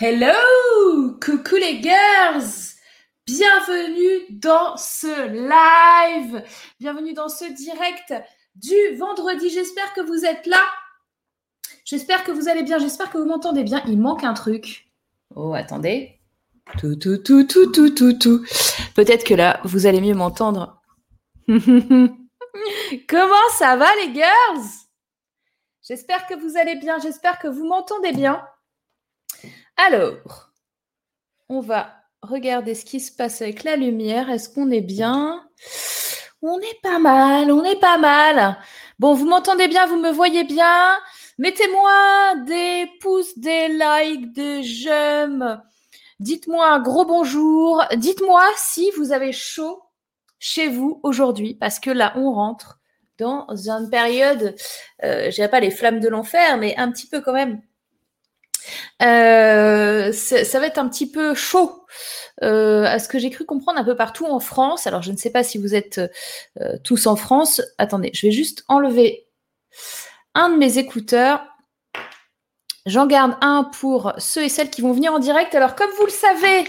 Hello Coucou les girls Bienvenue dans ce live Bienvenue dans ce direct du vendredi. J'espère que vous êtes là. J'espère que vous allez bien. J'espère que vous m'entendez bien. Il manque un truc. Oh, attendez. Tout, tout, tout, tout, tout, tout, tout. Peut-être que là, vous allez mieux m'entendre. Comment ça va les girls? J'espère que vous allez bien. J'espère que vous m'entendez bien. Alors, on va regarder ce qui se passe avec la lumière. Est-ce qu'on est bien? On est pas mal, on est pas mal. Bon, vous m'entendez bien, vous me voyez bien? Mettez-moi des pouces, des likes, des j'aime. Dites-moi un gros bonjour. Dites-moi si vous avez chaud chez vous aujourd'hui, parce que là, on rentre dans une période, euh, je dirais pas les flammes de l'enfer, mais un petit peu quand même euh, ça va être un petit peu chaud, euh, à ce que j'ai cru comprendre un peu partout en France. Alors, je ne sais pas si vous êtes euh, tous en France. Attendez, je vais juste enlever un de mes écouteurs. J'en garde un pour ceux et celles qui vont venir en direct. Alors, comme vous le savez,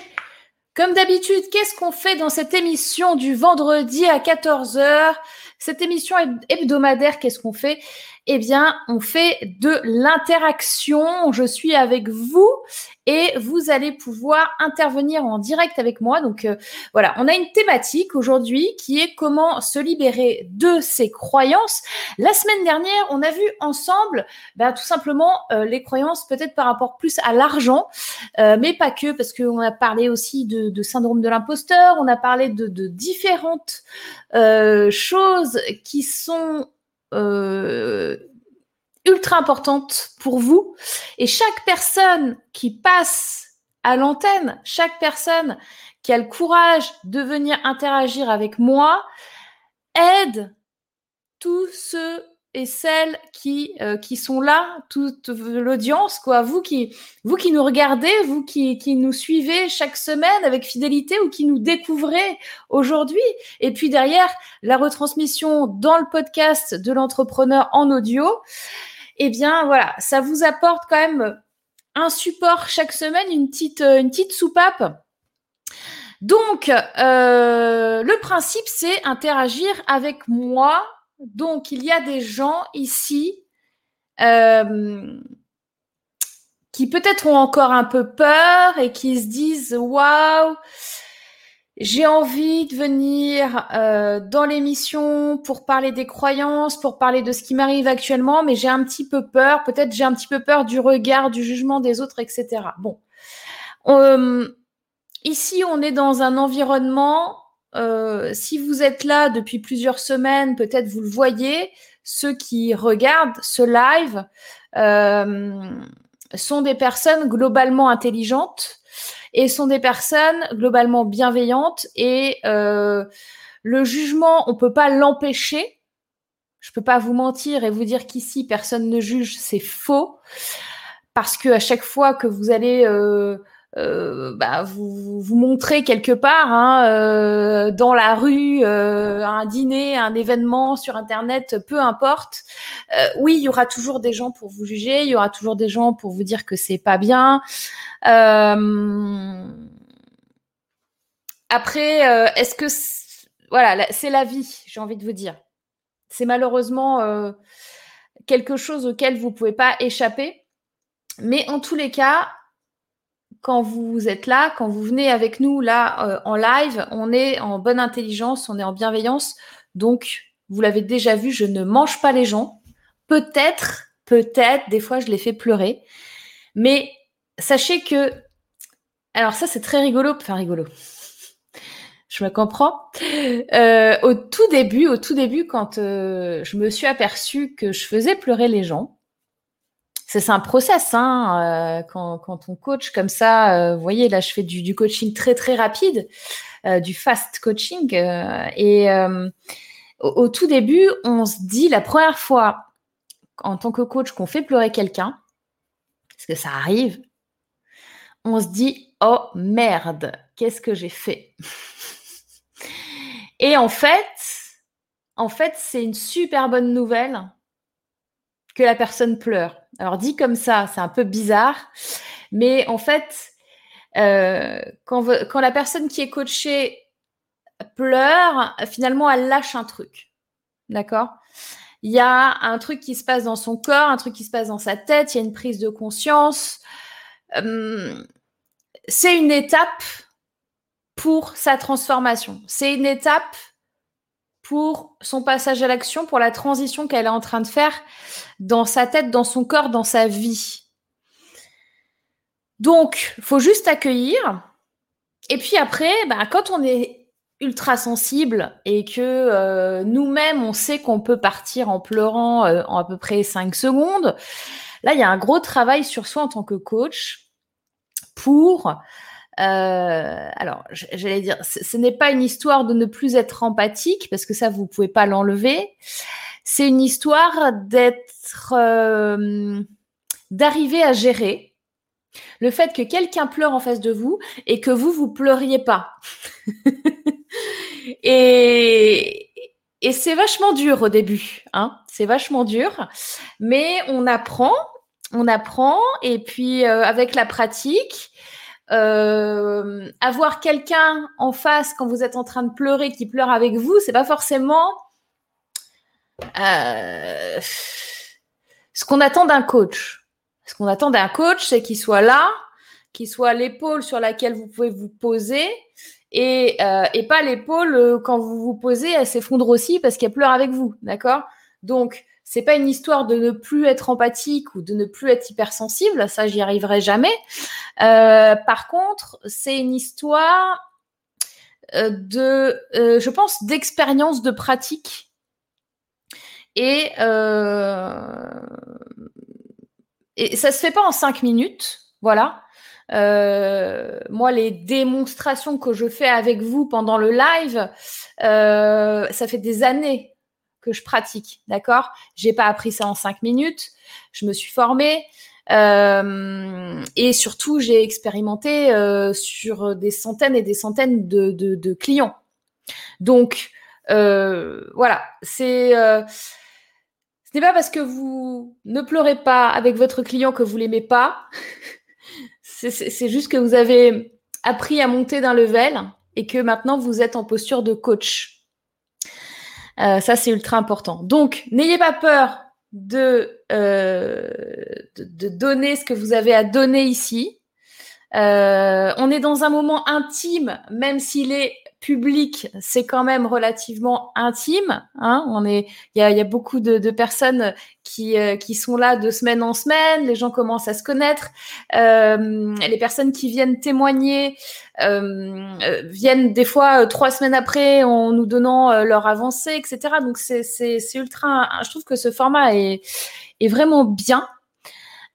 comme d'habitude, qu'est-ce qu'on fait dans cette émission du vendredi à 14h Cette émission hebdomadaire, qu'est-ce qu'on fait? Eh bien, on fait de l'interaction. Je suis avec vous et vous allez pouvoir intervenir en direct avec moi. Donc euh, voilà, on a une thématique aujourd'hui qui est comment se libérer de ses croyances. La semaine dernière, on a vu ensemble bah, tout simplement euh, les croyances peut-être par rapport plus à l'argent, euh, mais pas que, parce qu'on a parlé aussi de, syndrome de l'imposteur, on a parlé de différentes choses qui sont euh, ultra importante pour vous. Et chaque personne qui passe à l'antenne, chaque personne qui a le courage de venir interagir avec moi, aide tous ceux et celles qui, euh, qui sont là, toute l'audience, quoi. Vous qui, vous qui nous regardez, vous qui, qui nous suivez chaque semaine avec fidélité ou qui nous découvrez aujourd'hui. Et puis derrière, la retransmission dans le podcast de l'entrepreneur en audio. Eh bien, voilà, ça vous apporte quand même un support chaque semaine, une petite, une petite soupape. Donc, euh, le principe, c'est interagir avec moi donc, il y a des gens ici euh, qui peut-être ont encore un peu peur et qui se disent waouh, j'ai envie de venir euh, dans l'émission pour parler des croyances, pour parler de ce qui m'arrive actuellement, mais j'ai un petit peu peur. Peut-être j'ai un petit peu peur du regard, du jugement des autres, etc. Bon, euh, ici on est dans un environnement euh, si vous êtes là depuis plusieurs semaines, peut-être vous le voyez, ceux qui regardent ce live euh, sont des personnes globalement intelligentes et sont des personnes globalement bienveillantes et euh, le jugement, on peut pas l'empêcher. Je peux pas vous mentir et vous dire qu'ici personne ne juge, c'est faux parce que à chaque fois que vous allez euh, bah, vous vous montrez quelque part hein, euh, dans la rue, euh, un dîner, un événement sur internet, peu importe. Oui, il y aura toujours des gens pour vous juger, il y aura toujours des gens pour vous dire que c'est pas bien. Après, est-ce que voilà, c'est la vie, j'ai envie de vous dire. C'est malheureusement quelque chose auquel vous pouvez pas échapper. Mais en tous les cas, quand vous êtes là, quand vous venez avec nous là euh, en live, on est en bonne intelligence, on est en bienveillance. Donc, vous l'avez déjà vu, je ne mange pas les gens. Peut-être, peut-être, des fois, je les fais pleurer. Mais sachez que, alors ça, c'est très rigolo, enfin rigolo. Je me comprends. Euh, au tout début, au tout début, quand euh, je me suis aperçue que je faisais pleurer les gens, c'est un process hein, euh, quand, on coach comme ça. Euh, vous voyez, là, je fais du, du coaching très très rapide, euh, du fast coaching. et au, au, tout début, on se dit la première fois en tant que coach qu'on fait pleurer quelqu'un, parce que ça arrive, on se dit oh merde, qu'est-ce que j'ai fait? Et en fait, en fait, c'est une super bonne nouvelle que la personne pleure. Alors dit comme ça, c'est un peu bizarre, Mais en fait, euh, quand, la personne qui est coachée pleure, finalement, elle lâche un truc. D'accord? Il y a un truc qui se passe dans son corps, un truc qui se passe dans sa tête, il y a une prise de conscience. Hum, c'est une étape pour sa transformation. C'est une étape pour son passage à l'action, pour la transition qu'elle est en train de faire dans sa tête, dans son corps, dans sa vie. Donc, faut juste accueillir. Et puis après, bah, quand on est ultra sensible et que euh, nous-mêmes, on sait qu'on peut partir en pleurant euh, en à peu près 5 secondes, là, il y a un gros travail sur soi en tant que coach pour... Euh, alors, j'allais dire, ce n'est pas une histoire de ne plus être empathique, parce que ça, vous pouvez pas l'enlever. C'est une histoire d'être... d'arriver à gérer le fait que quelqu'un pleure en face de vous et que vous, vous pleuriez pas. et, et c'est vachement dur au début, hein. C'est vachement dur, mais on apprend, on apprend, et puis euh, avec la pratique, euh, avoir quelqu'un en face quand vous êtes en train de pleurer qui pleure avec vous, c'est pas forcément euh, ce qu'on attend d'un coach. Ce qu'on attend d'un coach, c'est qu'il soit là, qu'il soit l'épaule sur laquelle vous pouvez vous poser et, euh, pas l'épaule quand vous vous posez, elle s'effondre aussi parce qu'elle pleure avec vous, d'accord? Donc c'est pas une histoire de ne plus être empathique ou de ne plus être hypersensible, ça j'y arriverai jamais. Euh, par contre, c'est une histoire de, je pense, d'expérience, de pratique et et ça se fait pas en cinq minutes, voilà. Euh, moi, les démonstrations que je fais avec vous pendant le live, euh, ça fait des années que je pratique, d'accord? J'ai pas appris ça en cinq minutes. Je me suis formée euh, et surtout j'ai expérimenté sur des centaines et des centaines de, clients. Donc voilà, c'est ce n'est pas parce que vous ne pleurez pas avec votre client que vous l'aimez pas. c'est juste que vous avez appris à monter d'un level et que maintenant vous êtes en posture de coach. Euh, ça, c'est ultra important. Donc, n'ayez pas peur de, euh, de, donner ce que vous avez à donner ici. Euh, on est dans un moment intime, même s'il est public, c'est quand même relativement intime. Hein On est, il y a, y a, beaucoup de, de personnes qui, euh, qui sont là de semaine en semaine. Les gens commencent à se connaître. Euh, les personnes qui viennent témoigner euh, euh viennent des fois euh, trois semaines après en nous donnant leur avancée, etc. Donc c'est, c'est, c'est ultra. Je trouve que ce format est, est vraiment bien.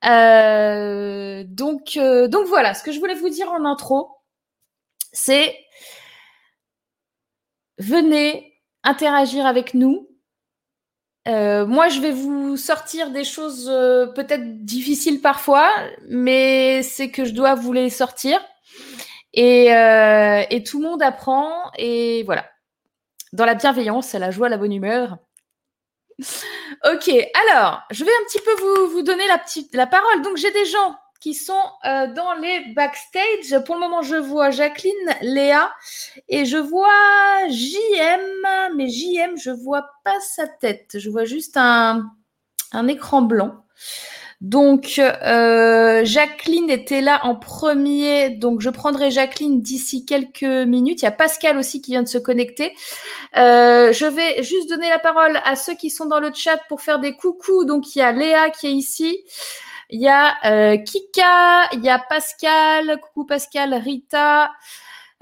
donc, donc voilà, ce que je voulais vous dire en intro, c'est venez interagir avec nous. Euh, moi, je vais vous sortir des choses euh, peut-être difficiles parfois, mais c'est que je dois vous les sortir. Et, euh, tout le monde apprend. Et voilà. Dans la bienveillance, la joie, la bonne humeur. ok, alors, je vais un petit peu vous, vous donner la, petite, la parole. Donc, j'ai des gens qui sont euh, dans les backstage. Pour le moment, je vois Jacqueline, Léa et je vois JM, mais JM, je vois pas sa tête. Je vois juste un, un écran blanc. Donc, euh, Jacqueline était là en premier. Donc, je prendrai Jacqueline d'ici quelques minutes. Il y a Pascal aussi qui vient de se connecter. Euh, je vais juste donner la parole à ceux qui sont dans le chat pour faire des coucous. Donc, il y a Léa qui est ici. Il y a euh, Kika, il y a Pascal, coucou Pascal, Rita,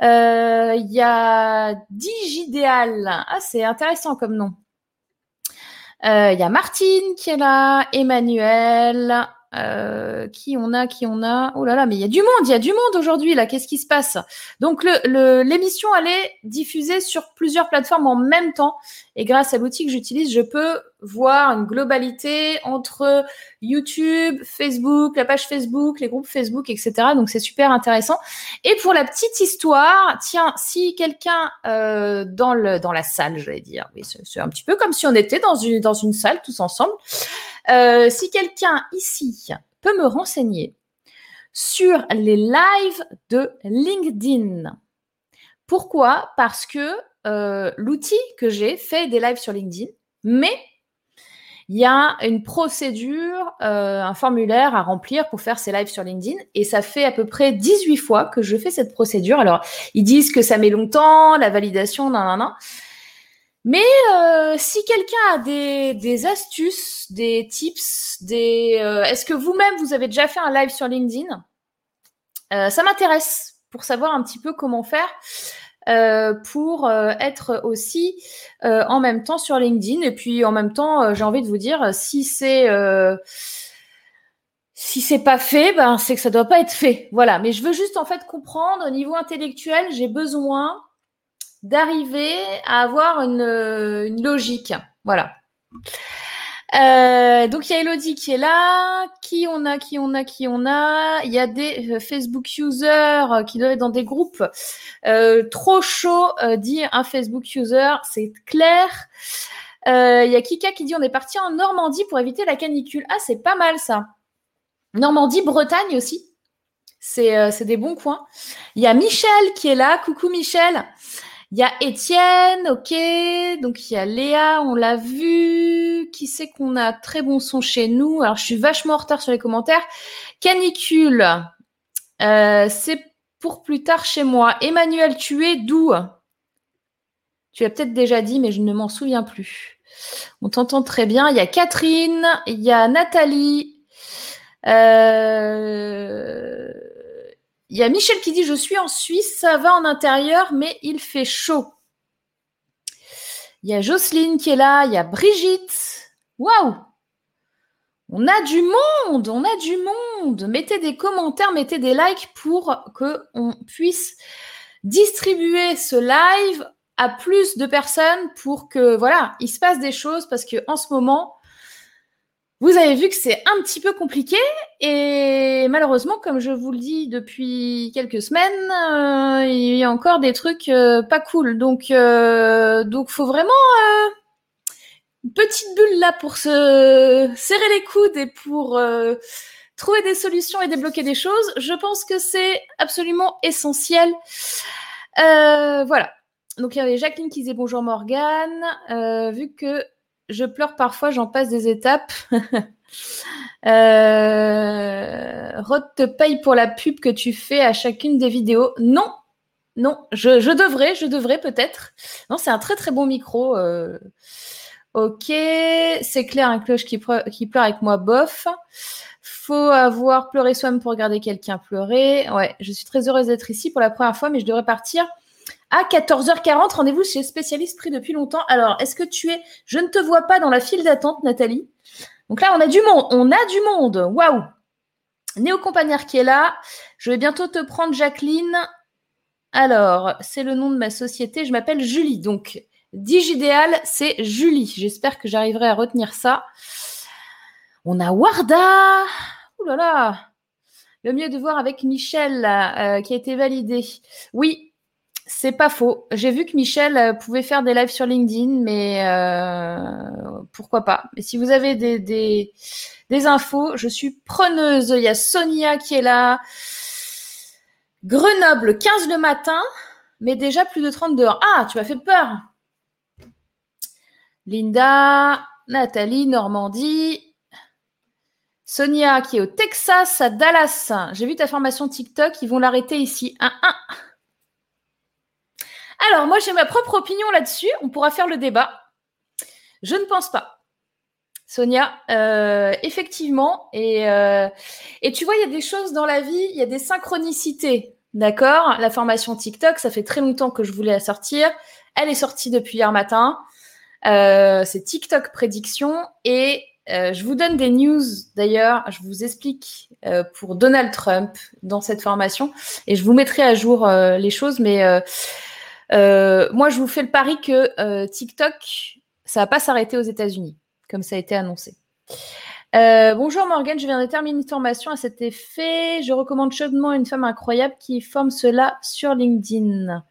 euh, il y a Digidéal. Ah, c'est intéressant comme nom. Euh, il y a Martine qui est là, Emmanuel, qui on a, qui on a. Oh là là, mais il y a du monde, il y a du monde aujourd'hui là. Qu'est-ce qui se passe? Donc l'émission le, elle est diffusée sur plusieurs plateformes en même temps. Et grâce à l'outil que j'utilise, je peux voir une globalité entre YouTube, Facebook, la page Facebook, les groupes Facebook, etc. Donc c'est super intéressant. Et pour la petite histoire, tiens, si quelqu'un euh, dans la salle, je vais dire, oui, c'est un petit peu comme si on était dans une dans une salle tous ensemble. Euh, si quelqu'un ici peut me renseigner sur les lives de LinkedIn. Pourquoi? Parce que euh, l'outil que j'ai fait des lives sur LinkedIn, mais il y a une procédure, euh, un formulaire à remplir pour faire ces lives sur LinkedIn. Et ça fait à peu près 18 fois que je fais cette procédure. Alors, ils disent que ça met longtemps, la validation, nan, nan, nan. Mais euh, si quelqu'un a des, astuces, des tips, des, euh, est-ce que vous-même vous avez déjà fait un live sur LinkedIn? Ça m'intéresse pour savoir un petit peu comment faire. Euh, pour euh, être aussi euh, en même temps sur LinkedIn. Et puis en même temps, j'ai envie de vous dire, si c'est si c'est pas fait, ben c'est que ça doit pas être fait. Voilà. Mais je veux juste en fait comprendre au niveau intellectuel, j'ai besoin d'arriver à avoir une, une logique. Voilà. Euh, donc il y a Elodie qui est là. Qui on a, qui on a, qui on a? Il y a des euh, Facebook users euh, qui doivent être dans des groupes. trop chaud, dit un Facebook user, c'est clair. Il y a Kika qui dit on est parti en Normandie pour éviter la canicule. Ah, c'est pas mal ça. Normandie, Bretagne aussi. C'est des bons coins. Il y a Michel qui est là. Coucou Michel. Il y a Étienne, ok. Donc il y a Léa, on l'a vu. Qui sait qu'on a très bon son chez nous? Alors je suis vachement en retard sur les commentaires. Canicule, euh, c'est pour plus tard chez moi. Emmanuel, tu es d'où? Tu as peut-être déjà dit, mais je ne m'en souviens plus. On t'entend très bien. Il y a Catherine, il y a Nathalie. Euh... Il y a Michel qui dit Je suis en Suisse, ça va en intérieur, mais il fait chaud. Il y a Jocelyne qui est là, il y a Brigitte. Waouh On a du monde, on a du monde. Mettez des commentaires, mettez des likes pour qu'on puisse distribuer ce live à plus de personnes pour que voilà, il se passe des choses parce que en ce moment, vous avez vu que c'est un petit peu compliqué et malheureusement, comme je vous le dis depuis quelques semaines, euh, il y a encore des trucs euh, pas cool. Donc, euh, donc, faut vraiment euh, une petite bulle là pour se serrer les coudes et pour trouver des solutions et débloquer des choses. Je pense que c'est absolument essentiel. voilà. Donc il y avait Jacqueline qui disait bonjour Morgane. vu que je pleure parfois, j'en passe des étapes. euh, Rod te paye pour la pub que tu fais à chacune des vidéos. Non, non, je, devrais, je devrais peut-être. Non, c'est un très très bon micro. Euh. Ok, c'est clair, un cloche qui, qui pleure avec moi, bof. Faut avoir pleuré soi-même pour regarder quelqu'un pleurer. Ouais, je suis très heureuse d'être ici pour la première fois, mais je devrais partir à 14h40, rendez-vous chez spécialiste pris depuis longtemps. Alors, est-ce que tu es Je ne te vois pas dans la file d'attente, Nathalie. Donc là, on a du monde. On a du monde. Waouh Néo Compagnard qui est là. Je vais bientôt te prendre, Jacqueline. Alors, c'est le nom de ma société. Je m'appelle Julie. Donc, Digidéal, c'est Julie. J'espère que j'arriverai à retenir ça. On a Warda. Ouh là là. Le mieux de voir avec Michel, euh, qui a été validé. Oui, c'est pas faux. J'ai vu que Michel euh, pouvait faire des lives sur LinkedIn, mais euh, pourquoi pas. Mais si vous avez des, infos, je suis preneuse. Il y a Sonia qui est là. Grenoble, 15 le matin, mais déjà plus de 30 dehors. Ah, tu m'as fait peur. Linda, Nathalie, Normandie. Sonia qui est au Texas, à Dallas. J'ai vu ta formation TikTok, ils vont l'arrêter ici. Un, un. Alors, moi, j'ai ma propre opinion là-dessus. On pourra faire le débat. Je ne pense pas. Sonia, euh, effectivement. Et, euh, et tu vois, il y a des choses dans la vie, il y a des synchronicités. D'accord? La formation TikTok, ça fait très longtemps que je voulais la sortir. Elle est sortie depuis hier matin. Euh, c'est TikTok prédiction. Et je vous donne des news d'ailleurs. Je vous explique pour Donald Trump dans cette formation. Et je vous mettrai à jour les choses. Mais moi, je vous fais le pari que euh, TikTok, ça va pas s'arrêter aux États-Unis, comme ça a été annoncé. Euh, bonjour Morgane, je viens de terminer une formation à cet effet. Je recommande chaudement une femme incroyable qui forme cela sur LinkedIn.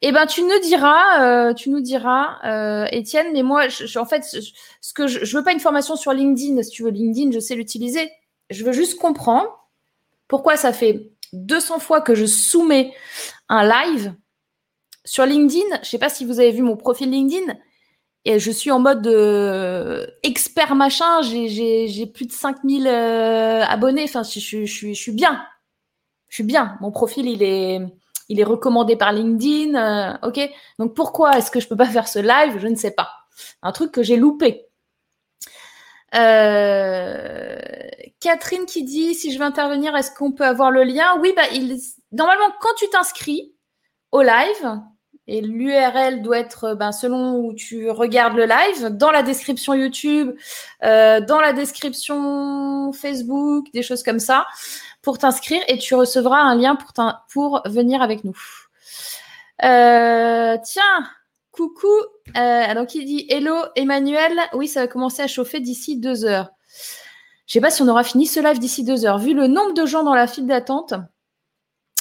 Eh ben, tu nous diras, tu nous diras, Étienne. Mais moi, en fait, ce que je, je veux pas une formation sur LinkedIn. Si tu veux LinkedIn, je sais l'utiliser. Je veux juste comprendre Pourquoi ça fait 200 fois que je soumets un live sur LinkedIn Je ne sais pas si vous avez vu mon profil LinkedIn. Et je suis en mode euh, expert machin. J'ai plus de 5000 euh, abonnés. Enfin, je, je, suis bien. Je suis bien. Mon profil, il est, recommandé par LinkedIn. Euh, ok. Donc pourquoi est-ce que je peux pas faire ce live? Je ne sais pas. Un truc que j'ai loupé. Catherine qui dit si je veux intervenir, est-ce qu'on peut avoir le lien? Oui, bah normalement quand tu t'inscris au live et l'URL doit être ben, selon où tu regardes le live dans la description YouTube, euh, dans la description Facebook, des choses comme ça pour t'inscrire et tu recevras un lien pour, venir avec nous. Euh, tiens, coucou. Euh, donc il dit Hello Emmanuel. Oui, ça va commencer à chauffer d'ici deux heures. Je sais pas si on aura fini ce live d'ici deux heures. Vu le nombre de gens dans la file d'attente,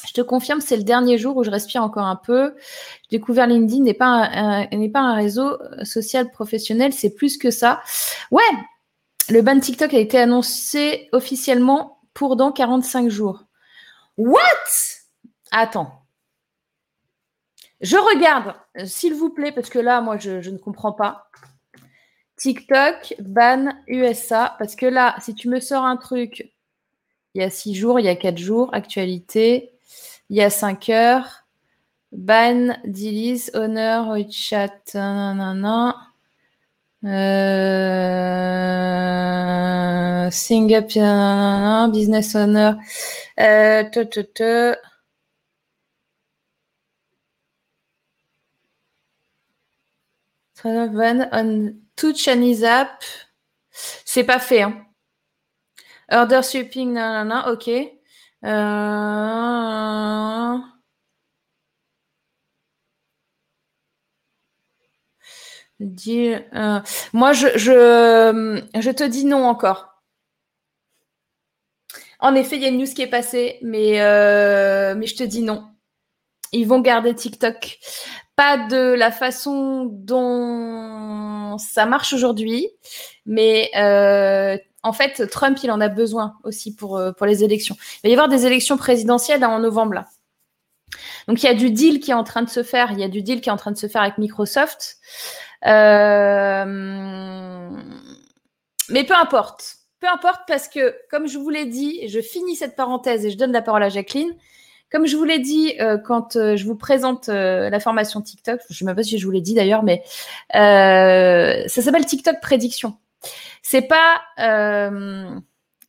je te confirme, c'est le dernier jour où je respire encore un peu. J'ai découvert LinkedIn n'est pas n'est pas un réseau social professionnel, c'est plus que ça. Ouais, le ban TikTok a été annoncé officiellement pour dans 45 jours. What? Attends. Je regarde, euh, s'il vous plaît, parce que là, moi, je, ne comprends pas. TikTok, ban USA, parce que là, si tu me sors un truc, il y a 6 jours, il y a 4 jours, actualité, il y a 5 heures, ban, delete, honor, chat. Euh, sing up, business owner. Euh, on tout Chinese app. C'est pas fait. Hein. Order shipping, nanana, ok. Euh... Euh, moi, je, te dis non encore. En effet, il y a une news qui est passée, mais, euh, mais je te dis non. Ils vont garder TikTok. Pas de la façon dont ça marche aujourd'hui, mais en fait, Trump, il en a besoin aussi pour, pour les élections. Il va y avoir des élections présidentielles en novembre là. Donc il y a du deal qui est en train de se faire, il y a du deal qui est en train de se faire avec Microsoft. Euh, mais peu importe. Peu importe parce que, comme je vous l'ai dit, je finis cette parenthèse et je donne la parole à Jacqueline. Comme je vous l'ai dit euh, quand euh, je vous présente la formation TikTok, je ne sais même pas si je vous l'ai dit d'ailleurs, mais ça s'appelle TikTok Prédiction. C'est pas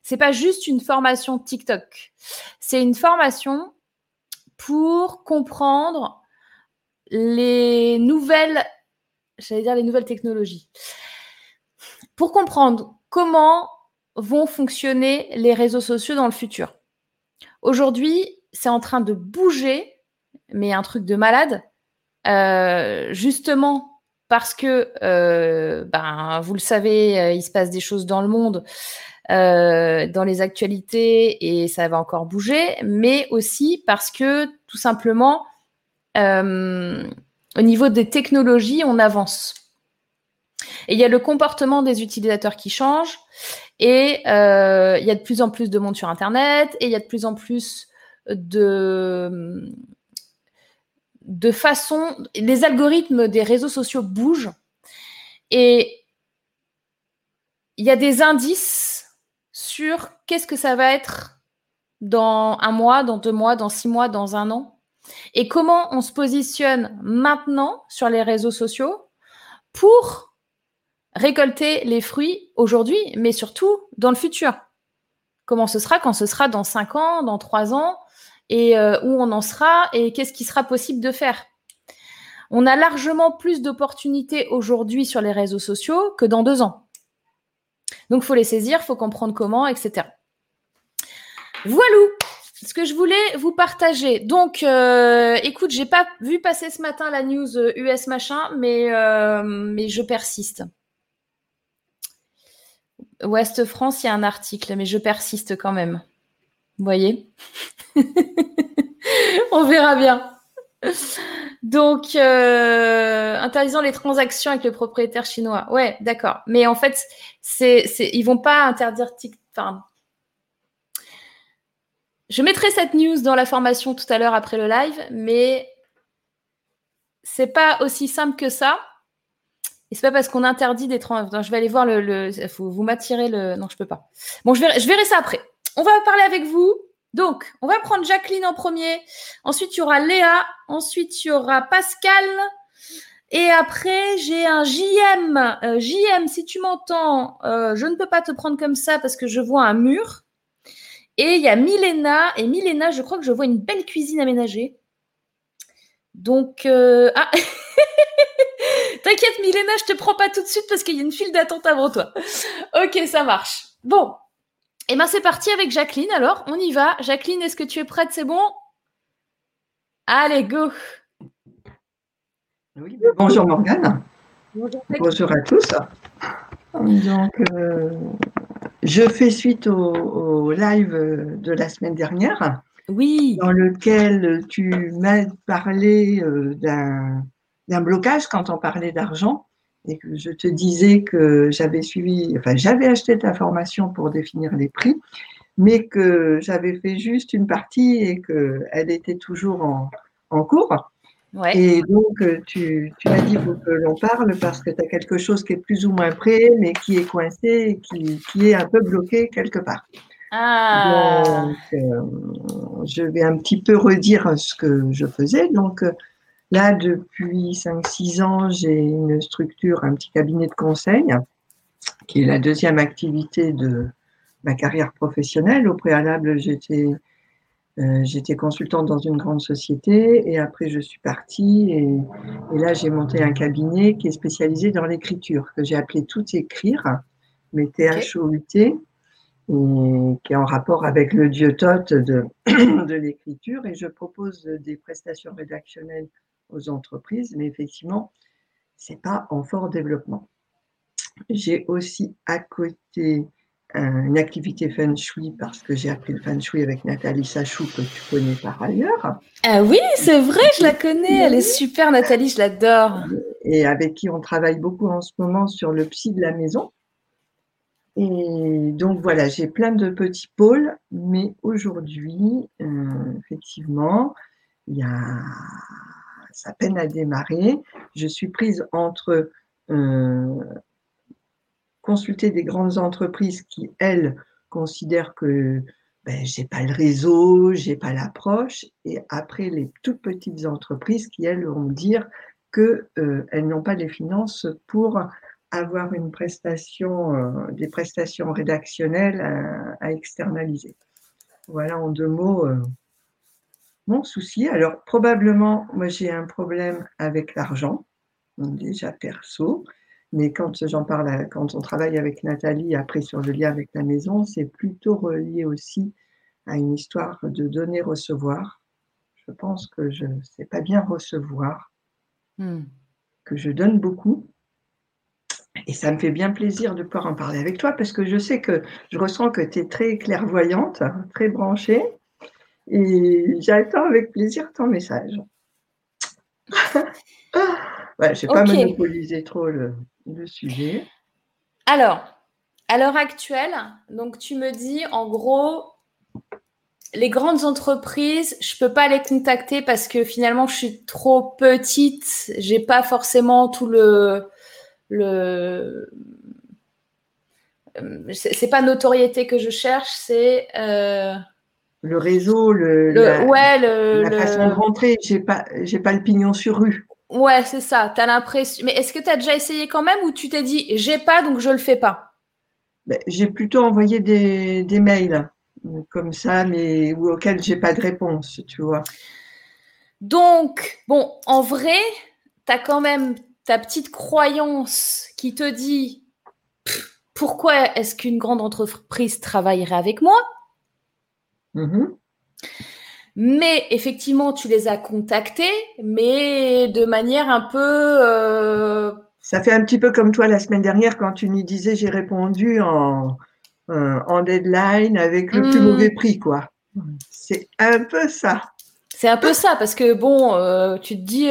c'est pas juste une formation TikTok. C'est une formation pour comprendre les nouvelles j'allais dire les nouvelles technologies. Pour comprendre comment vont fonctionner les réseaux sociaux dans le futur. Aujourd'hui, c'est en train de bouger, mais un truc de malade, euh, justement parce que, euh, ben, vous le savez, euh, il se passe des choses dans le monde, dans les actualités, et ça va encore bouger, mais aussi parce que, tout simplement, au niveau des technologies, on avance. Et il y a le comportement des utilisateurs qui change. Et euh, il y a de plus en plus de monde sur Internet. Et il y a de plus en plus de, de façons. Les algorithmes des réseaux sociaux bougent. Et il y a des indices sur qu'est-ce que ça va être dans un mois, dans deux mois, dans six mois, dans un an. Et comment on se positionne maintenant sur les réseaux sociaux pour récolter les fruits aujourd'hui, mais surtout dans le futur. Comment ce sera quand ce sera dans 5 ans, dans 3 ans, et euh, où on en sera, et qu'est-ce qui sera possible de faire. On a largement plus d'opportunités aujourd'hui sur les réseaux sociaux que dans deux ans. Donc, il faut les saisir, il faut comprendre comment, etc. Voilà ce que je voulais vous partager. Donc, euh, écoute, j'ai pas vu passer ce matin la news US euh, machin, mais, euh, mais je persiste. Ouest France, il y a un article, mais je persiste quand même. Vous voyez On verra bien. Donc, interdisant les transactions avec le propriétaire chinois. Ouais, d'accord. Mais en fait, c'est, c'est, vont pas interdire TikTok. je mettrai cette news dans la formation tout à l'heure après le live, mais c'est pas aussi simple que ça. Et c'est pas parce qu'on interdit d'être en. je vais aller voir le. vous m'attirez le. Non, je peux pas. Bon, je verrai ça après. On va parler avec vous. Donc, on va prendre Jacqueline en premier. Ensuite, il y aura Léa. Ensuite, il y aura Pascal. Et après, j'ai un JM. Euh, JM, si tu m'entends, euh, je ne peux pas te prendre comme ça parce que je vois un mur. Et il y a Milena. Et Milena, je crois que je vois une belle cuisine aménagée. Donc, euh, ah T'inquiète, Milena, je te prends pas tout de suite parce qu'il y a une file d'attente avant toi. ok, ça marche. Bon. Et eh ben c'est parti avec Jacqueline alors, on y va. Jacqueline, est-ce que tu es prête? C'est bon? Allez, go oui, Bonjour Morgane. Bonjour, à tous. Donc, euh, je fais suite au, live de la semaine dernière. Oui. Dans lequel tu m'as parlé euh, d'un blocage quand on parlait d'argent et que je te disais que j'avais suivi, enfin j'avais acheté ta formation pour définir les prix, mais que j'avais fait juste une partie et qu'elle était toujours en, en cours. Et donc, tu, tu m'as dit qu'il faut que l'on parle parce que tu as quelque chose qui est plus ou moins prêt, mais qui est coincé et qui, qui est un peu bloqué quelque part. Ah. Donc, euh, je vais un petit peu redire ce que je faisais. Donc, là, depuis 5-6 ans, j'ai une structure, un petit cabinet de conseil, qui est la deuxième activité de ma carrière professionnelle. Au préalable, j'étais euh, j'étais consultante dans une grande société et après je suis partie et, là j'ai monté un cabinet qui est spécialisé dans l'écriture que j'ai appelé Tout écrire, mais T-H-O-U-T, et qui est en rapport avec le dieu Thoth de, de l'écriture et je propose des prestations rédactionnelles aux entreprises, mais effectivement, c'est pas en fort développement. J'ai aussi à côté une activité feng shui parce que j'ai appris le feng shui avec Nathalie Sachou que tu connais par ailleurs. Ah oui, c'est vrai, je la connais, elle est super Nathalie, je l'adore. Et avec qui on travaille beaucoup en ce moment sur le psy de la maison. Et donc voilà, j'ai plein de petits pôles, mais aujourd'hui, euh, effectivement, il y a ça peine à démarrer. Je suis prise entre euh, consulter des grandes entreprises qui, elles, considèrent que ben, j'ai pas le réseau, j'ai pas l'approche, et après les toutes petites entreprises qui, elles, vont dire qu'elles euh, n'ont pas les finances pour avoir une prestation, euh, des prestations rédactionnelles à, externaliser. Voilà en deux mots mon souci. Alors probablement, moi j'ai un problème avec l'argent, déjà perso. Mais quand j'en parle, quand on travaille avec Nathalie, après sur le lien avec la maison, c'est plutôt relié aussi à une histoire de donner-recevoir. Je pense que je ne sais pas bien recevoir, hmm. que je donne beaucoup. Et ça me fait bien plaisir de pouvoir en parler avec toi parce que je sais que je ressens que tu es très clairvoyante, très branchée. Et j'attends avec plaisir ton message. je ne vais pas monopoliser trop le, le sujet. Alors, à l'heure actuelle, donc tu me dis en gros, les grandes entreprises, je peux pas les contacter parce que finalement je suis trop petite, j'ai pas forcément tout le le c'est pas notoriété que je cherche, c'est euh, le réseau, le, la, ouais, la façon de rentrer. J'ai pas j'ai pas le pignon sur rue. Ouais, c'est ça. Tu as l'impression. Mais est-ce que tu as déjà essayé quand même ou tu t'es dit j'ai pas donc je le fais pas? Ben, J'ai plutôt envoyé des, des, mails comme ça, mais auxquels j'ai pas de réponse, tu vois. Donc, bon, en vrai, tu as quand même ta petite croyance qui te dit pourquoi est-ce qu'une grande entreprise travaillerait avec moi? Mm-hmm. Mais effectivement, tu les as contactés, mais de manière un peu. Euh, Ça fait un petit peu comme toi la semaine dernière quand tu nous disais j'ai répondu en, euh, en deadline avec le plus hmm. mauvais prix, quoi. C'est un peu ça. C'est un peu ça, parce que bon, euh, tu te dis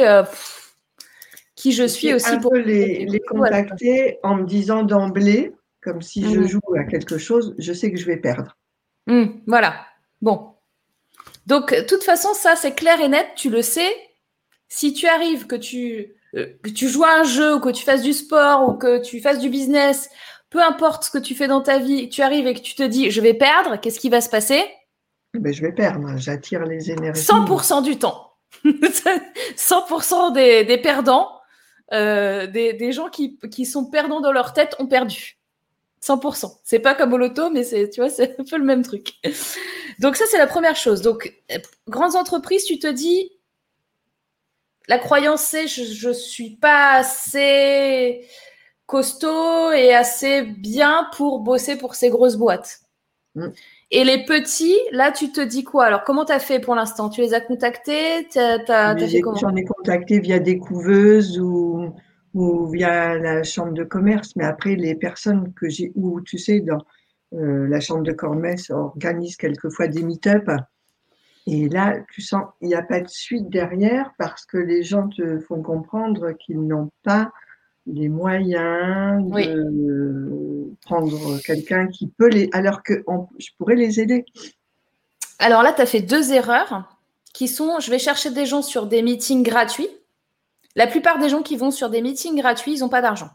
qui je suis aussi un pour peu les, les contacter en me disant d'emblée, comme si je hmm. joue à quelque chose, je sais que je vais perdre. Hmm, voilà. Bon, Donc, de toute façon, ça, c'est clair et net, tu le sais. Si tu arrives, que tu, euh, que tu joues à un jeu, ou que tu fasses du sport, ou que tu fasses du business, peu importe ce que tu fais dans ta vie, tu arrives et que tu te dis, je vais perdre, qu'est-ce qui va se passer? Ben, Je vais perdre, j'attire les énergies. 100% du temps. 100% des, des perdants, euh, des, des, gens qui, qui sont perdants dans leur tête ont perdu. 100%. C'est pas comme au loto, mais c'est, tu vois, c'est un peu le même truc. Donc ça, c'est la première chose. Donc, euh, grandes entreprises, tu te dis, la croyance c'est, je, je suis pas assez costaud et assez bien pour bosser pour ces grosses boîtes. Mm. Et les petits, là, tu te dis quoi? Alors, comment tu as fait pour l'instant? Tu les as contactés? J'en ai contacté via des couveuses ou, ou via la chambre de commerce. Mais après, les personnes que j'ai, ou tu sais, dans euh, la chambre de commerce organise quelquefois des meet-up. Et là, tu sens, il n'y a pas de suite derrière parce que les gens te font comprendre qu'ils n'ont pas les moyens de prendre quelqu'un qui peut les. alors que je pourrais les aider. Alors là, tu as fait deux erreurs qui sont je vais chercher des gens sur des meetings gratuits. La plupart des gens qui vont sur des meetings gratuits, ils n'ont pas d'argent.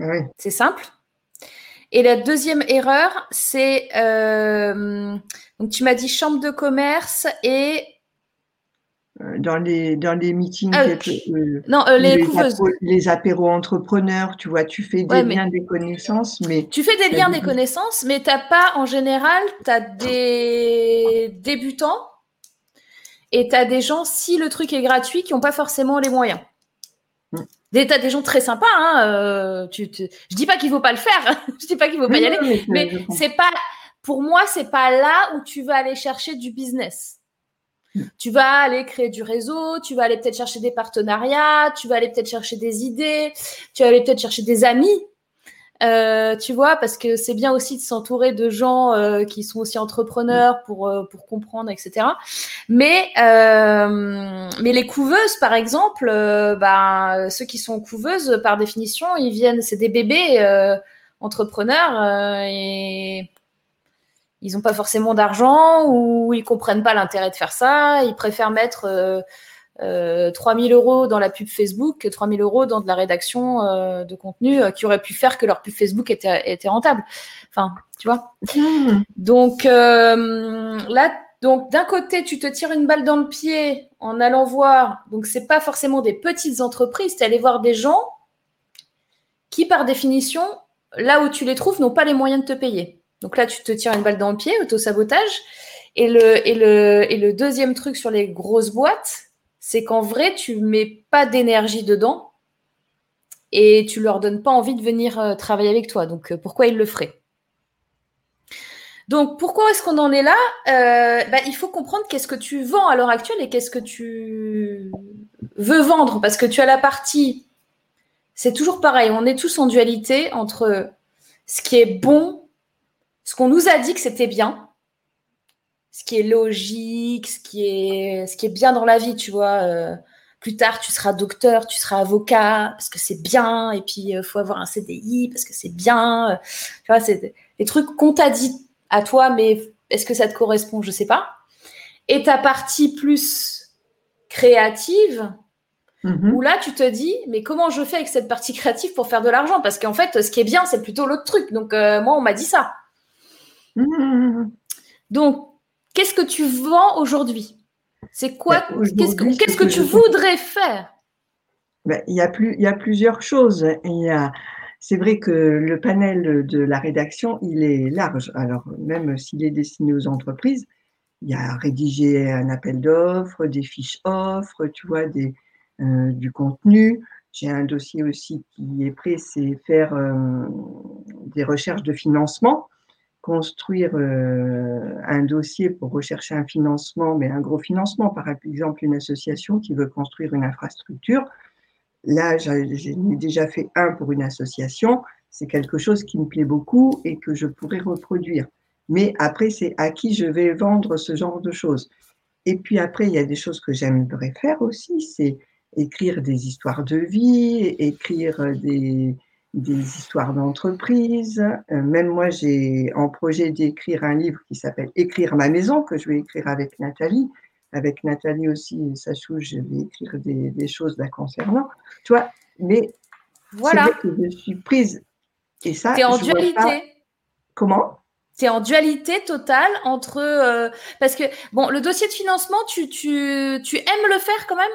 Ah c'est simple. Et la deuxième erreur, c'est euh, donc tu m'as dit chambre de commerce et euh, dans les, dans les meetings, ah, euh, non, euh, les, les, apéros entrepreneurs, tu vois, tu fais des liens des connaissances, mais tu fais des liens des connaissances, mais t'as pas en général, tu as des débutants et tu as des gens, si le truc est gratuit, qui n'ont pas forcément les moyens. Mm. Tu as des gens très sympas, hein, tu, je dis pas qu'il faut pas le faire, je dis pas qu'il faut pas y aller, mais, c'est pas, pour moi, c'est pas là où tu vas aller chercher du business. Tu vas aller créer du réseau, tu vas aller peut-être chercher des partenariats, tu vas aller peut-être chercher des idées, tu vas aller peut-être chercher des amis. Euh, tu vois, parce que c'est bien aussi de s'entourer de gens euh, qui sont aussi entrepreneurs pour, euh, pour comprendre, etc. Mais, mais les couveuses, par exemple, bah, ceux qui sont couveuses, par définition, ils viennent, c'est des bébés entrepreneurs et ils n'ont pas forcément d'argent ou ils comprennent pas l'intérêt de faire ça. Ils préfèrent mettre euh, euh, 3000 euros dans la pub Facebook que 3000 euros dans de la rédaction euh, de contenu euh, qui aurait pu faire que leur pub Facebook était, était rentable. Enfin, tu vois. Mmh. Donc euh, là, donc d'un côté, tu te tires une balle dans le pied en allant voir. Donc c'est pas forcément des petites entreprises, tu aller voir des gens qui, par définition, là où tu les trouves, n'ont pas les moyens de te payer. Donc là, tu te tires une balle dans le pied, auto-sabotage. Et le, et, le, et le deuxième truc sur les grosses boîtes, c'est qu'en vrai, tu mets pas d'énergie dedans et tu leur donnes pas envie de venir euh, travailler avec toi. Donc, euh, pourquoi ils le feraient? Donc, pourquoi est-ce qu'on en est là? Euh, bah, Il faut comprendre qu'est-ce que tu vends à l'heure actuelle et qu'est-ce que tu veux vendre. Parce que tu as la partie, c'est toujours pareil, on est tous en dualité entre ce qui est bon ce qu'on nous a dit que c'était bien, ce qui est logique, ce qui est, ce qui est bien dans la vie, tu vois. Euh, plus tard, tu seras docteur, tu seras avocat, parce que c'est bien, et puis il euh, faut avoir un CDI, parce que c'est bien. Euh, tu vois, c'est des trucs qu'on t'a dit à toi, mais est-ce que ça te correspond? Je sais pas. Et ta partie plus créative, mm-hmm. où là, tu te dis, mais comment je fais avec cette partie créative pour faire de l'argent? Parce qu'en fait, ce qui est bien, c'est plutôt l'autre truc. Donc, moi, on m'a dit ça. Donc, qu'est-ce que tu vends aujourd'hui? C'est quoi ben, Qu'est-ce que, tu voudrais faire? Ben, il, y a plus, y a plusieurs choses. c'est vrai que le panel de la rédaction, il est large. Alors, même s'il est destiné aux entreprises, il y a rédiger un appel d'offres, des fiches offres, tu vois, des, euh, du contenu. J'ai un dossier aussi qui est prêt, c'est faire euh, des recherches de financement construire euh, un dossier pour rechercher un financement, mais un gros financement, par exemple une association qui veut construire une infrastructure. Là, j'en ai déjà fait un pour une association. C'est quelque chose qui me plaît beaucoup et que je pourrais reproduire. Mais après, c'est à qui je vais vendre ce genre de choses. Et puis après, il y a des choses que j'aimerais faire aussi, c'est écrire des histoires de vie, écrire des, des histoires d'entreprise. Euh, même moi, j'ai en projet d'écrire un livre qui s'appelle Écrire ma maison, que je vais écrire avec Nathalie. Avec Nathalie aussi, Sachou, je vais écrire des, choses la concernant. Tu vois, mais voilà. c'est que je suis prise. Et ça, es en dualité. Comment? C'est en dualité totale entre euh, parce que bon le dossier de financement tu, tu, tu aimes le faire quand même?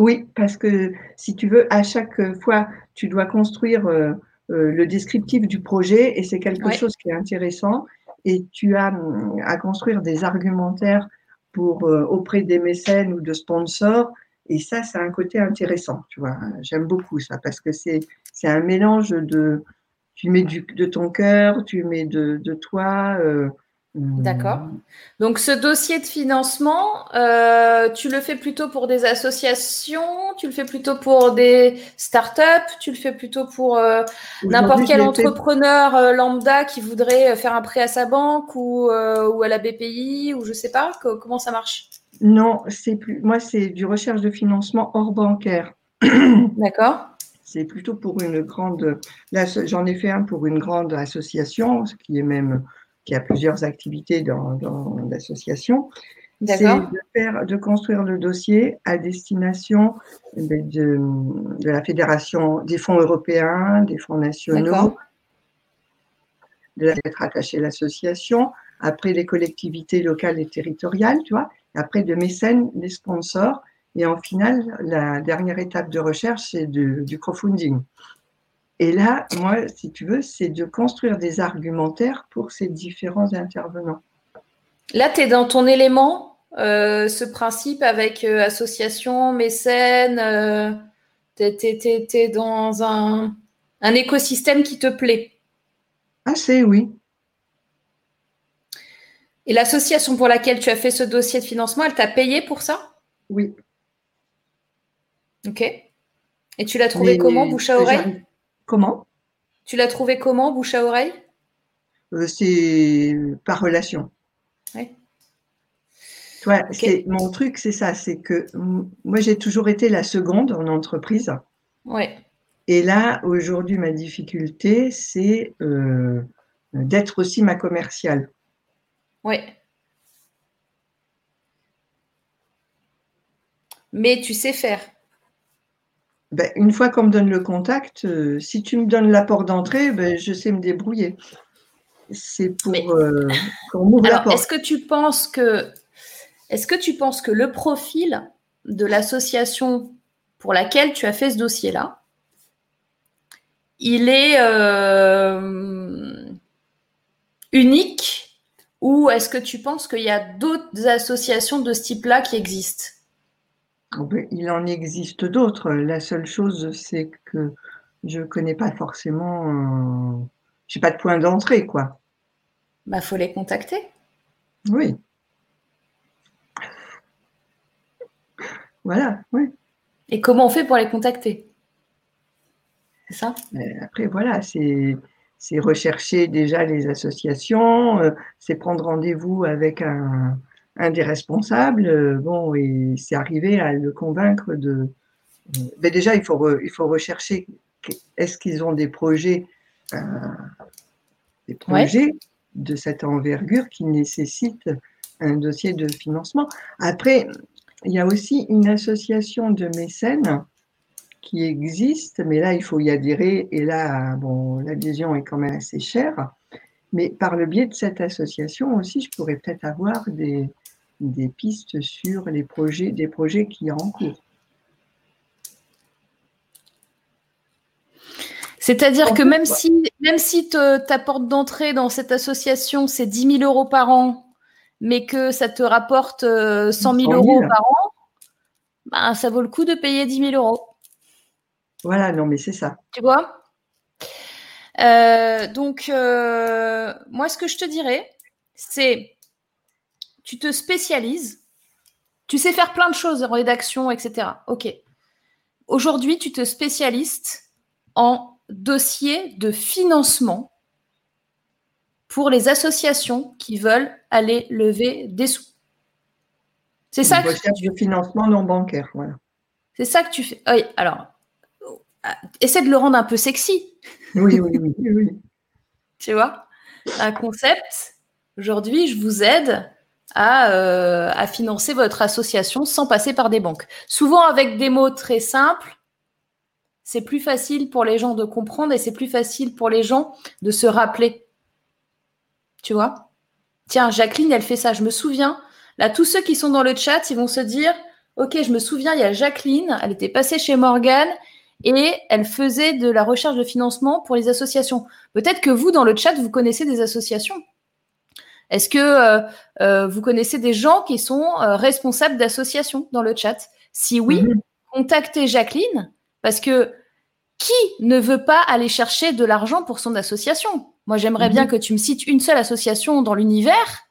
Oui, parce que si tu veux, à chaque fois, tu dois construire euh, euh, le descriptif du projet et c'est quelque chose qui est intéressant. Et tu as hum, à construire des argumentaires pour euh, auprès des mécènes ou de sponsors. Et ça, c'est un côté intéressant, tu vois. J'aime beaucoup ça parce que c'est un mélange de tu mets du, de ton cœur, tu mets de, de toi. D'accord. Mmh. Donc ce dossier de financement, euh, tu le fais plutôt pour des associations, tu le fais plutôt pour des startups, tu le fais plutôt pour euh, n'importe quel entrepreneur euh, lambda qui voudrait faire un prêt à sa banque ou, ou à la BPI ou je sais pas comment ça marche? Non, c'est plus. Moi, c'est du recherche de financement hors bancaire. D'accord. C'est plutôt pour une grande. Là, j'en ai fait un pour une grande association, ce qui est même qui a plusieurs activités dans, l'association, c'est de, faire, de construire le dossier à destination de, la fédération des fonds européens, des fonds nationaux, d'être attaché à l'association, après les collectivités locales et territoriales, tu vois, après de mécènes, des sponsors, et en final, la dernière étape de recherche, c'est du crowdfunding. Et là, moi, si tu veux, c'est de construire des argumentaires pour ces différents intervenants. Là, tu es dans ton élément, euh, ce principe avec euh, association, mécène, euh, tu es, dans un, un, écosystème qui te plaît. Ah, c'est oui. Et l'association pour laquelle tu as fait ce dossier de financement, elle t'a payé pour ça? Oui. Ok. Et tu l'as trouvé comment, bouche à oreille? Comment? Tu l'as trouvé comment, bouche à oreille? Euh, C'est par relation. Oui. Toi, mon truc, c'est ça, c'est que moi, j'ai toujours été la seconde en entreprise. Ouais. Et là, aujourd'hui, ma difficulté, c'est euh, d'être aussi ma commerciale. Oui. Mais tu sais faire. Ben, une fois qu'on me donne le contact, euh, si tu me donnes l'apport d'entrée, ben, je sais me débrouiller. C'est pour euh, qu'on m'ouvre la porte. Est-ce que tu penses que est-ce que tu penses que le profil de l'association pour laquelle tu as fait ce dossier-là, il est euh, unique ou est-ce que tu penses qu'il y a d'autres associations de ce type-là qui existent? Oh, ben, il en existe d'autres. La seule chose, c'est que je ne connais pas forcément. Euh, je n'ai pas de point d'entrée, quoi. Bah, faut les contacter. Oui. Voilà, oui. Et comment on fait pour les contacter? C'est ça? Après, voilà, c'est rechercher déjà les associations, euh, c'est prendre rendez-vous avec un, un des responsables, euh, bon, et c'est arrivé à le convaincre de. Mais euh, ben déjà, il faut, il faut rechercher est-ce qu'ils ont des projets, euh, des projets de cette envergure qui nécessitent un dossier de financement. Après, il y a aussi une association de mécènes qui existe, mais là, il faut y adhérer, et là, bon, l'adhésion est quand même assez chère. Mais par le biais de cette association aussi, je pourrais peut-être avoir des, des pistes sur les projets, des projets qui sont en cours. C'est-à-dire que même si, même si ta porte d'entrée dans cette association, c'est 10 000 euros par an, mais que ça te rapporte 100 euh, 000, euros par an, bah, ça vaut le coup de payer 10 000 euros. Voilà, non, mais c'est ça. Tu vois? Euh, Donc, euh, moi, ce que je te dirais, c'est tu te spécialises, tu sais faire plein de choses en rédaction, etc. Ok. Aujourd'hui, tu te spécialises en dossier de financement pour les associations qui veulent aller lever des sous. C'est ça que tu fais. financement non bancaire, voilà. C'est ça que tu fais. Oui, alors, essaie de le rendre un peu sexy. Oui, oui, oui, oui. Tu vois Un concept. Aujourd'hui, je vous aide à, euh, à, financer votre association sans passer par des banques. Souvent avec des mots très simples, c'est plus facile pour les gens de comprendre et c'est plus facile pour les gens de se rappeler. Tu vois? Tiens, Jacqueline, elle fait ça. Je me souviens. Là, tous ceux qui sont dans le chat, ils vont se dire Ok, je me souviens, il y a Jacqueline, elle était passée chez Morgane et elle faisait de la recherche de financement pour les associations. Peut-être que vous, dans le chat, vous connaissez des associations. Est-ce que euh, euh, vous connaissez des gens qui sont euh, responsables d'associations dans le chat? Si oui, mhm. contactez Jacqueline parce que qui ne veut pas aller chercher de l'argent pour son association? Moi, j'aimerais mhm. bien que tu me cites une seule association dans l'univers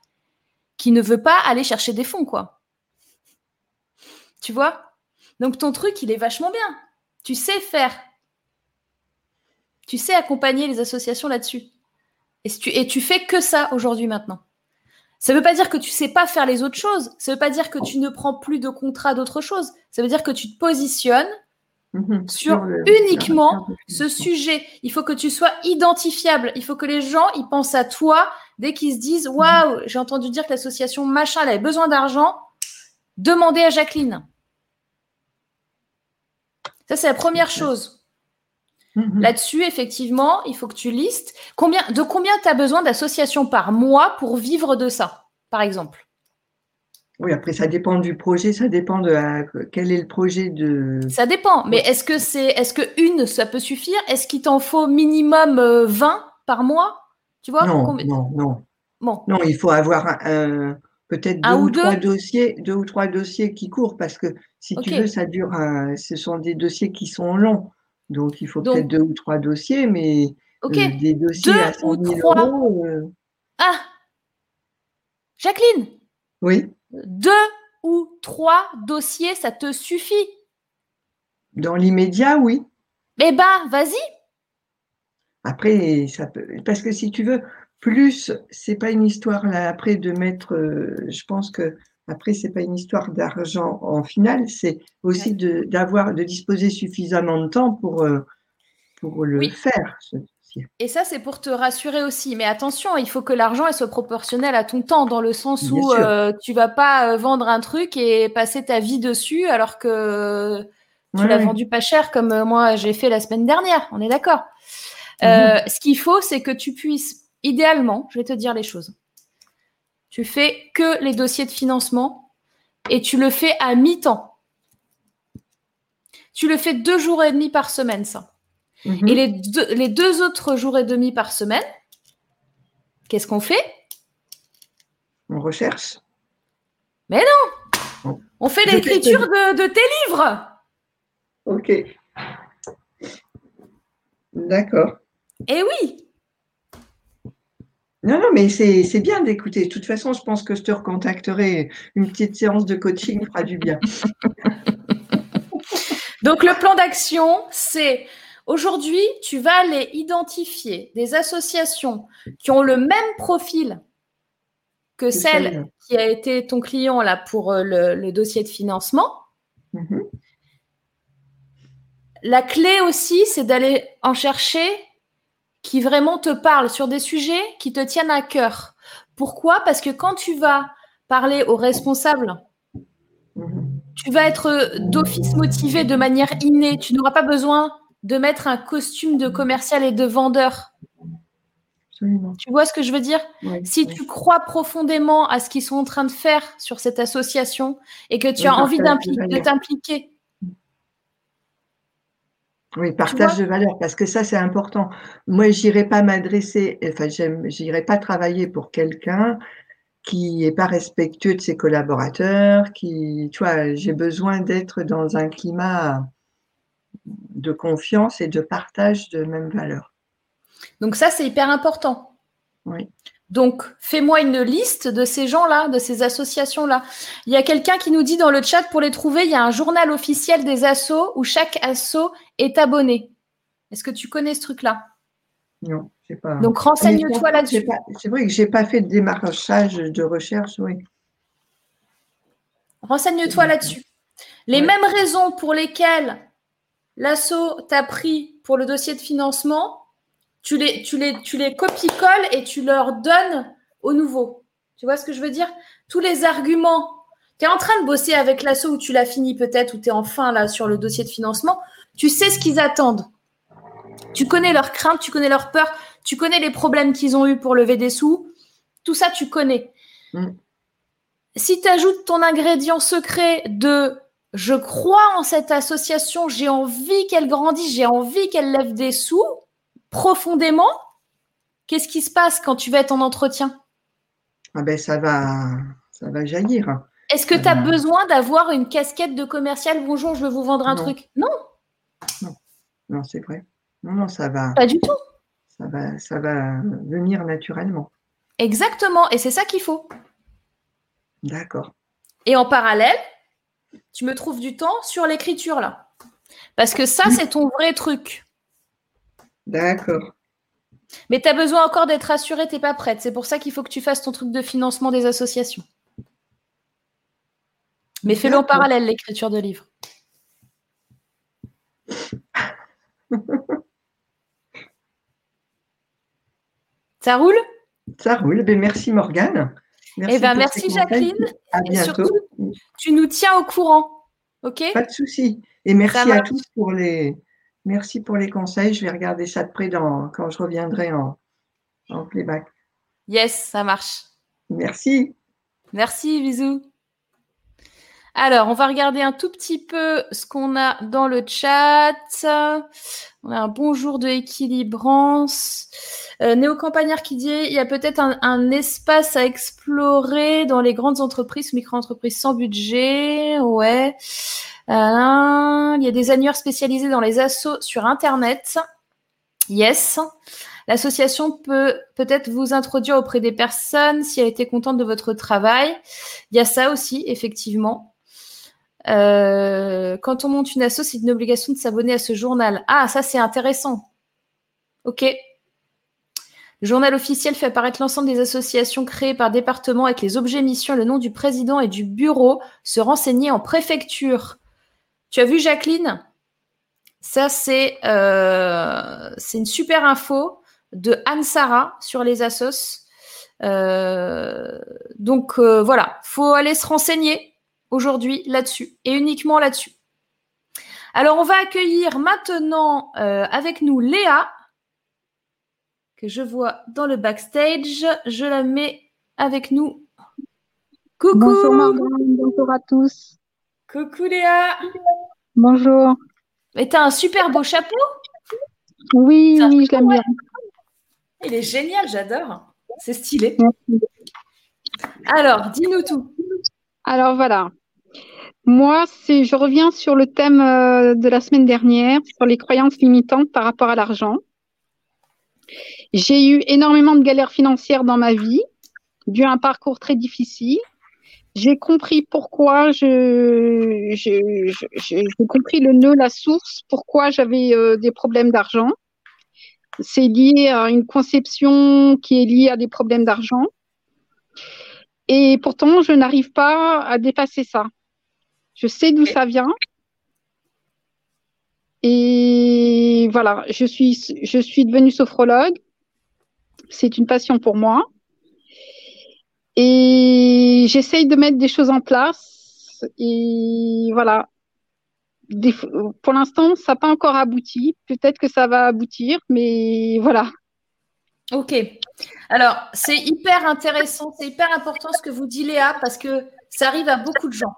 qui ne veut pas aller chercher des fonds, quoi. Tu vois? Donc ton truc, il est vachement bien. Tu sais faire. Tu sais accompagner les associations là-dessus. Et tu, et tu fais que ça aujourd'hui maintenant. Ça ne veut pas dire que tu sais pas faire les autres choses. Ça ne veut pas dire que tu ne prends plus de contrat d'autres choses. Ça veut dire que tu te positionnes mhm. sur, uniquement ce sujet. Il faut que tu sois identifiable. Il faut que les gens ils pensent à toi dès qu'ils se disent mhm. waouh, j'ai entendu dire que l'association machin elle avait besoin d'argent. Demandez à Jacqueline. Ça c'est la première chose. Mhm. Là-dessus, effectivement, il faut que tu listes combien, de combien tu as besoin d'associations par mois pour vivre de ça, par exemple. Oui, après, ça dépend du projet, ça dépend de quel est le projet de. Ça dépend, mais est-ce que c'est, est-ce que une, ça peut suffire? Est-ce qu'il t'en faut minimum 20 euh, par mois? Tu vois Non, non, non. Bon. Non, il faut avoir un, peut-être deux ou, trois dossiers, deux ou trois dossiers qui courent parce que si tu veux, ça dure. ce sont des dossiers qui sont longs. Donc, il faut peut-être deux ou trois dossiers, mais euh, des dossiers à 100 000 euros. Euh. Ah Jacqueline Oui. Deux ou trois dossiers, ça te suffit? Dans l'immédiat, oui. Eh ben, vas-y. Après, ça peut. Parce que si tu veux, plus, c'est pas une histoire là après de mettre. Euh, je pense que après, c'est pas une histoire d'argent en finale, c'est aussi de, d'avoir, de disposer suffisamment de temps pour, euh, pour le faire. Et ça, c'est pour te rassurer aussi. Mais attention, il faut que l'argent soit proportionnel à ton temps, dans le sens où tu euh, tu vas pas euh, vendre un truc et passer ta vie dessus alors que tu l'as vendu pas cher, comme moi j'ai fait la semaine dernière. On est d'accord. Mhm. ce qu'il faut, c'est que tu puisses, idéalement, je vais te dire les choses. Tu fais que les dossiers de financement et tu le fais à mi-temps. Tu le fais deux jours et demi par semaine, ça. Mhm. Et les deux, les deux autres jours et demi par semaine, qu'est-ce qu'on fait? On recherche. Mais non On fait l'écriture de, de tes livres Ok. D'accord. Eh oui non, non, mais c'est bien d'écouter. De toute façon, je pense que je te recontacterai. Une petite séance de coaching fera du bien. Donc, le plan d'action, c'est aujourd'hui, tu vas aller identifier des associations qui ont le même profil que celle qui a été ton client là pour euh, le, dossier de financement. Mhm. La clé aussi, c'est d'aller en chercher qui vraiment te parlent sur des sujets qui te tiennent à cœur. Pourquoi? Parce que quand tu vas parler aux responsables, tu vas être d'office motivé de manière innée. Tu n'auras pas besoin de mettre un costume de commercial et de vendeur. Tu vois ce que je veux dire? Si tu crois profondément à ce qu'ils sont en train de faire sur cette association et que tu as envie de t'impliquer, oui, partage de valeurs, parce que ça, c'est important. Moi, j'irai pas m'adresser, enfin, j'irai pas travailler pour quelqu'un qui est pas respectueux de ses collaborateurs, qui, tu vois, j'ai besoin d'être dans un climat de confiance et de partage de mêmes valeurs. Donc ça, c'est hyper important. Oui. Donc, fais-moi une liste de ces gens-là, de ces associations-là. Il y a quelqu'un qui nous dit dans le chat, pour les trouver, il y a un journal officiel des assos où chaque asso est abonné. Est-ce que tu connais ce truc-là? Non, je sais pas. Donc, renseigne-toi là-dessus. C'est vrai que je n'ai pas fait de démarchage de recherche, oui. Renseigne-toi là-dessus. Les mêmes raisons pour lesquelles l'asso t'a pris pour le dossier de financement, tu les, tu les, tu les copies-colles et tu leur donnes au nouveau. Tu vois ce que je veux dire? Tous les arguments. Tu es en train de bosser avec l'asso où tu l'as fini peut-être, ou tu es enfin là sur le dossier de financement. Tu sais ce qu'ils attendent. Tu connais leurs craintes, tu connais leurs peurs, tu connais les problèmes qu'ils ont eu pour lever des sous. Tout ça, tu connais. Mm. Si tu ajoutes ton ingrédient secret de je crois en cette association, j'ai envie qu'elle grandisse, j'ai envie qu'elle lève des sous profondément, qu'est-ce qui se passe quand tu vas être en entretien? Ah ben, ça va, ça va jaillir. Est-ce que tu as besoin d'avoir une casquette de commercial Bonjour, je veux vous vendre un truc? Non. Non, non c'est vrai. Non, non, ça va. Pas du tout. Ça va, ça va venir naturellement. Exactement, et c'est ça qu'il faut. D'accord. Et en parallèle, tu me trouves du temps sur l'écriture là. Parce que ça, c'est ton vrai truc. D'accord. Mais tu as besoin encore d'être assurée, tu n'es pas prête. C'est pour ça qu'il faut que tu fasses ton truc de financement des associations. Mais fais-le en parallèle, l'écriture de livres. ça roule? Ça roule. Ben, merci Morgane. Merci, eh ben, merci Jacqueline. Et surtout, tu nous tiens au courant. OK? Pas de souci. Et merci à tous pour les, merci pour les conseils. Je vais regarder ça de près quand je reviendrai en, en playback. Yes, ça marche. Merci. Merci, bisous. Alors, on va regarder un tout petit peu ce qu'on a dans le chat. On a un bonjour de équilibrance. Euh, Néo Campagnard qui dit il y a peut-être un, espace à explorer dans les grandes entreprises, micro-entreprises sans budget. Ouais. Euh, il y a des annuaires spécialisés dans les assos sur Internet. Yes. L'association peut peut-être vous introduire auprès des personnes si elle était contente de votre travail. Il y a ça aussi, effectivement. Euh, quand on monte une asso, c'est une obligation de s'abonner à ce journal. Ah, ça c'est intéressant. Ok. Le journal officiel fait apparaître l'ensemble des associations créées par département avec les objets, missions, le nom du président et du bureau. Se renseigner en préfecture. Tu as vu Jacqueline? Ça c'est euh, une super info de Anne Sarah sur les assos. Euh, donc euh, voilà, faut aller se renseigner aujourd'hui là-dessus et uniquement là-dessus. Alors, on va accueillir maintenant euh, avec nous Léa, que je vois dans le backstage. Je la mets avec nous. Coucou Bonjour bonjour à tous. Coucou Léa Bonjour. Et t'as un super beau chapeau? Oui, oui, je l'aime bien. Il est génial, j'adore. C'est stylé. Alors, dis-nous tout. Alors voilà, moi, c'est, je reviens sur le thème euh, de la semaine dernière, sur les croyances limitantes par rapport à l'argent. J'ai eu énormément de galères financières dans ma vie, dû à un parcours très difficile. J'ai compris pourquoi je, j'ai compris le nœud, la source, pourquoi j'avais euh, des problèmes d'argent. C'est lié à une conception qui est liée à des problèmes d'argent. Et pourtant, je n'arrive pas à dépasser ça. Je sais d'où ça vient. Et voilà, je suis, je suis devenue sophrologue. C'est une passion pour moi. Et j'essaye de mettre des choses en place. Et voilà. pour l'instant, ça n'a pas encore abouti. Peut-être que ça va aboutir, mais voilà. Ok. Alors, c'est hyper intéressant, c'est hyper important ce que vous dit Léa, parce que ça arrive à beaucoup de gens.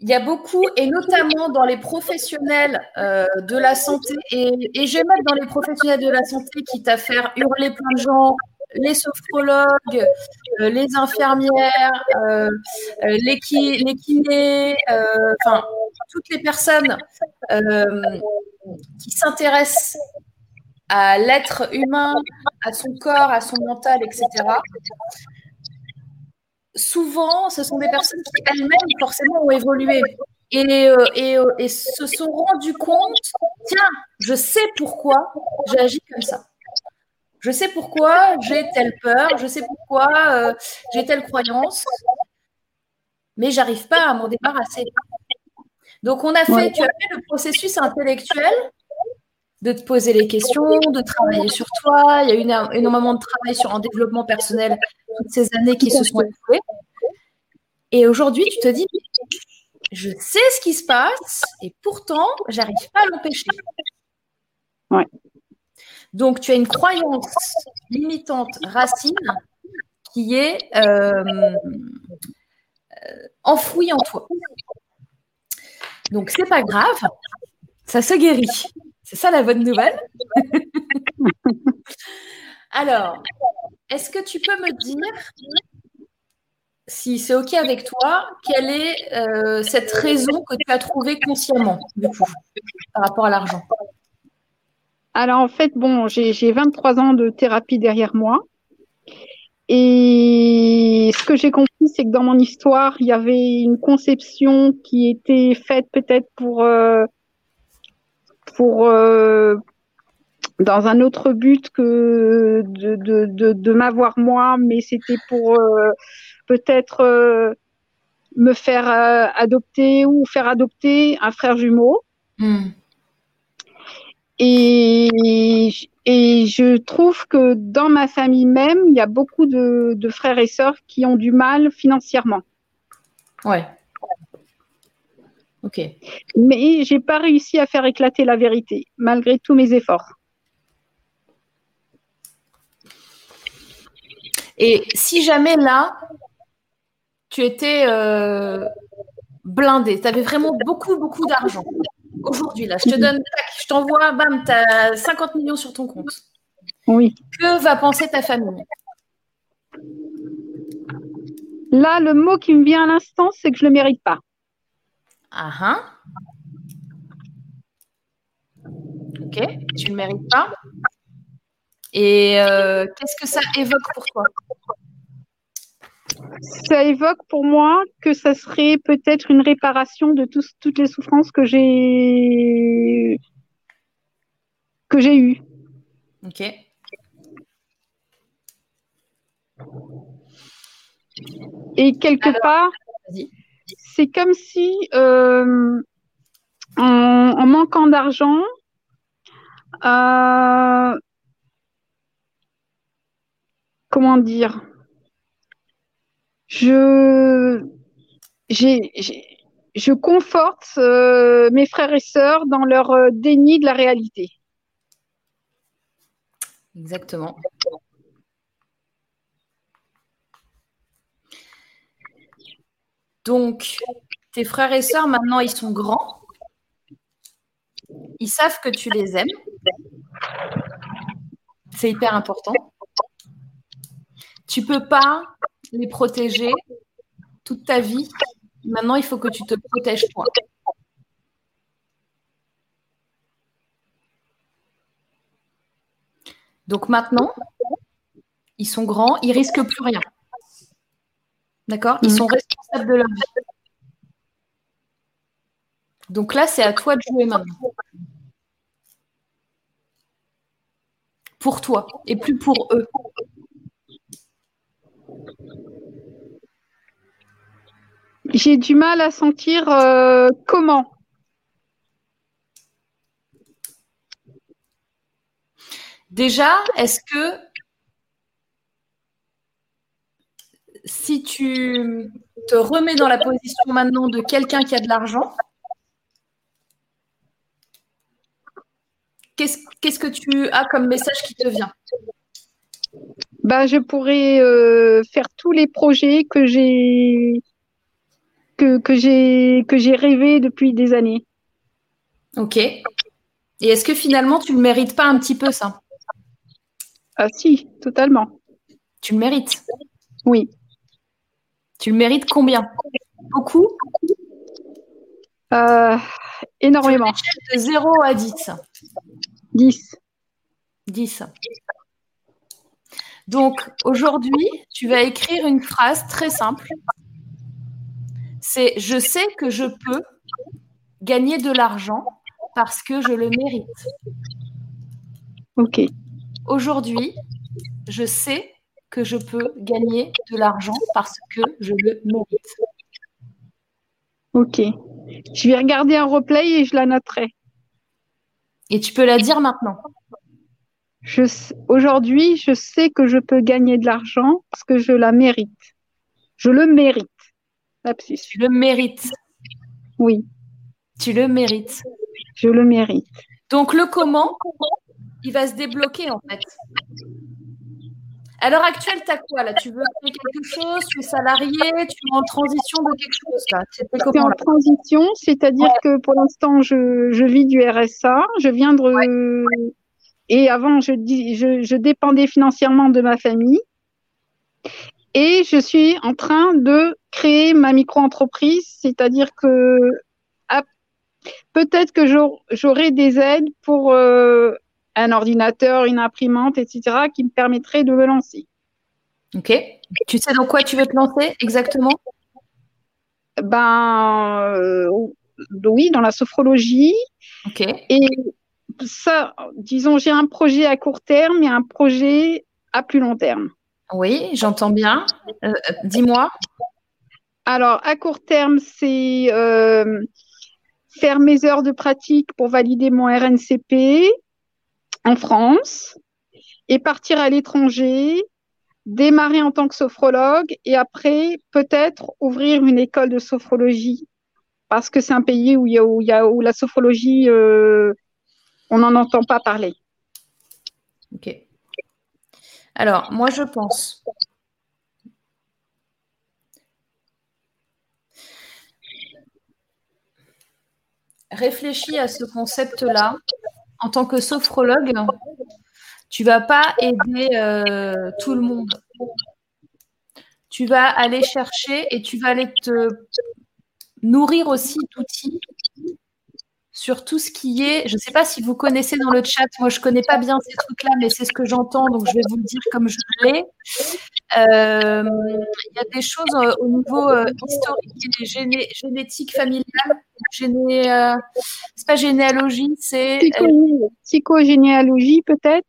Il y a beaucoup, et notamment dans les professionnels euh, de la santé, et, et, je vais mettre dans les professionnels de la santé qui t'a faire hurler plein de gens, les sophrologues, euh, les infirmières, euh, les, les, kinés, enfin, toutes les personnes qui s'intéressent à l'être humain, à son corps, à son mental, etc souvent, ce sont des personnes qui elles-mêmes forcément ont évolué euh, euh, et, se sont rendues compte, tiens, je sais pourquoi j'agis comme ça. Je sais pourquoi j'ai telle peur, je sais pourquoi euh, j'ai telle croyance, mais j'arrive pas à m'en débarrasser. Donc on a fait, tu as fait le processus intellectuel de te poser les questions, de travailler sur toi. Il y a eu énormément de travail sur un développement personnel toutes ces années qui se sont écoulées. Et aujourd'hui, tu te dis, je sais ce qui se passe et pourtant, j'arrive pas à l'empêcher. Ouais. Donc, tu as une croyance limitante racine qui est euh, enfouie en toi. Donc, c'est pas grave, ça se guérit. C'est ça la bonne nouvelle. Alors, est-ce que tu peux me dire, si c'est OK avec toi, quelle est euh, cette raison que tu as trouvée consciemment, du coup, par rapport à l'argent? Alors, en fait, bon, j'ai 23 ans de thérapie derrière moi. Et ce que j'ai compris, c'est que dans mon histoire, il y avait une conception qui était faite peut-être pour, euh, euh, dans un autre but que de, m'avoir moi, mais c'était pour euh, peut-être me faire adopter ou faire adopter un frère jumeau. Hmm. Et, et je trouve que dans ma famille même, il y a beaucoup de, frères et sœurs qui ont du mal financièrement. Ouais. Ok. Mais j'ai pas réussi à faire éclater la vérité, malgré tous mes efforts. Et si jamais là, tu étais euh, blindé, tu avais vraiment beaucoup, beaucoup d'argent, aujourd'hui, là, je te donne, je t'envoie, bam, tu as 50 millions sur ton compte. Oui. Que va penser ta famille? Là, le mot qui me vient à l'instant, c'est que je ne le mérite pas. Ah ah. Ok, tu ne le mérites pas. Et euh, qu'est-ce que ça évoque pour toi? Ça évoque pour moi que ça serait peut-être une réparation de toutes les souffrances que j'ai que j'ai eues. Ok. Et quelque part, c'est comme si euh, en, manquant d'argent, euh, comment dire? Je, je conforte euh, mes frères et sœurs dans leur euh, déni de la réalité. Exactement. Donc, tes frères et sœurs, maintenant, ils sont grands. Ils savent que tu les aimes. C'est hyper important. Tu peux pas les protéger toute ta vie. Maintenant, il faut que tu te protèges toi. Donc maintenant, ils sont grands, ils risquent plus rien. D'accord? Ils sont responsables de leur vie. Donc là, c'est à toi de jouer maintenant. Pour toi et plus pour eux. J'ai du mal à sentir euh, comment. Déjà, est-ce que si tu te remets dans la position maintenant de quelqu'un qui a de l'argent, qu'est-ce que tu as comme message qui te vient? Bah, je pourrais euh, faire tous les projets que j'ai que, que j'ai que j'ai rêvé depuis des années. Ok. Et est-ce que finalement tu ne mérites pas un petit peu ça? Ah si, totalement. Tu le mérites? Oui. Tu le mérites combien? Beaucoup? Euh, Énormément. De 0 à 10 10. 10. Donc aujourd'hui, tu vas écrire une phrase très simple. C'est je sais que je peux gagner de l'argent parce que je le mérite. Ok. Aujourd'hui, je sais que je peux gagner de l'argent parce que je le mérite. Ok. Je vais regarder un replay et je la noterai. Et tu peux la dire maintenant. Aujourd'hui, je sais que je peux gagner de l'argent parce que je la mérite. Je le mérite. Tu le mérites. Oui. Tu le mérites. Je le mérite. Donc le comment, il va se débloquer en fait. À l'heure actuelle, tu as quoi là? Tu veux faire quelque chose Tu es salarié Tu es en transition de quelque chose là? C'est en transition, c'est-à-dire que pour l'instant, je, vis du RSA. Je viens de. Et avant, je, je, je dépendais financièrement de ma famille. Et je suis en train de créer ma micro-entreprise, c'est-à-dire que peut-être que j'aurai des aides pour euh, un ordinateur, une imprimante, etc., qui me permettraient de me lancer. Ok. Tu sais dans quoi tu veux te lancer exactement? Ben euh, oui, dans la sophrologie. Ok. Et ça, disons, j'ai un projet à court terme et un projet à plus long terme. Oui, j'entends bien. Euh, dis-moi. Alors, à court terme, c'est faire mes heures de pratique pour valider mon RNCP en France et partir à l'étranger, démarrer en tant que sophrologue et après peut-être ouvrir une école de sophrologie parce que c'est un pays où, il y a, où, il y a, où la sophrologie, euh, on n'en entend pas parler. Ok. Alors, moi, je pense réfléchis à ce concept-là. En tant que sophrologue, tu vas pas aider euh, tout le monde. Tu vas aller chercher et tu vas aller te nourrir aussi d'outils sur tout ce qui est, je ne sais pas si vous connaissez dans le chat, moi je ne connais pas bien ces trucs-là, mais c'est ce que j'entends, donc je vais vous le dire comme je l'ai. Euh, il y a des choses euh, au niveau euh, historique et génétique familial. Géné, c'est pas généalogie, c'est. psychogénéalogie peut-être?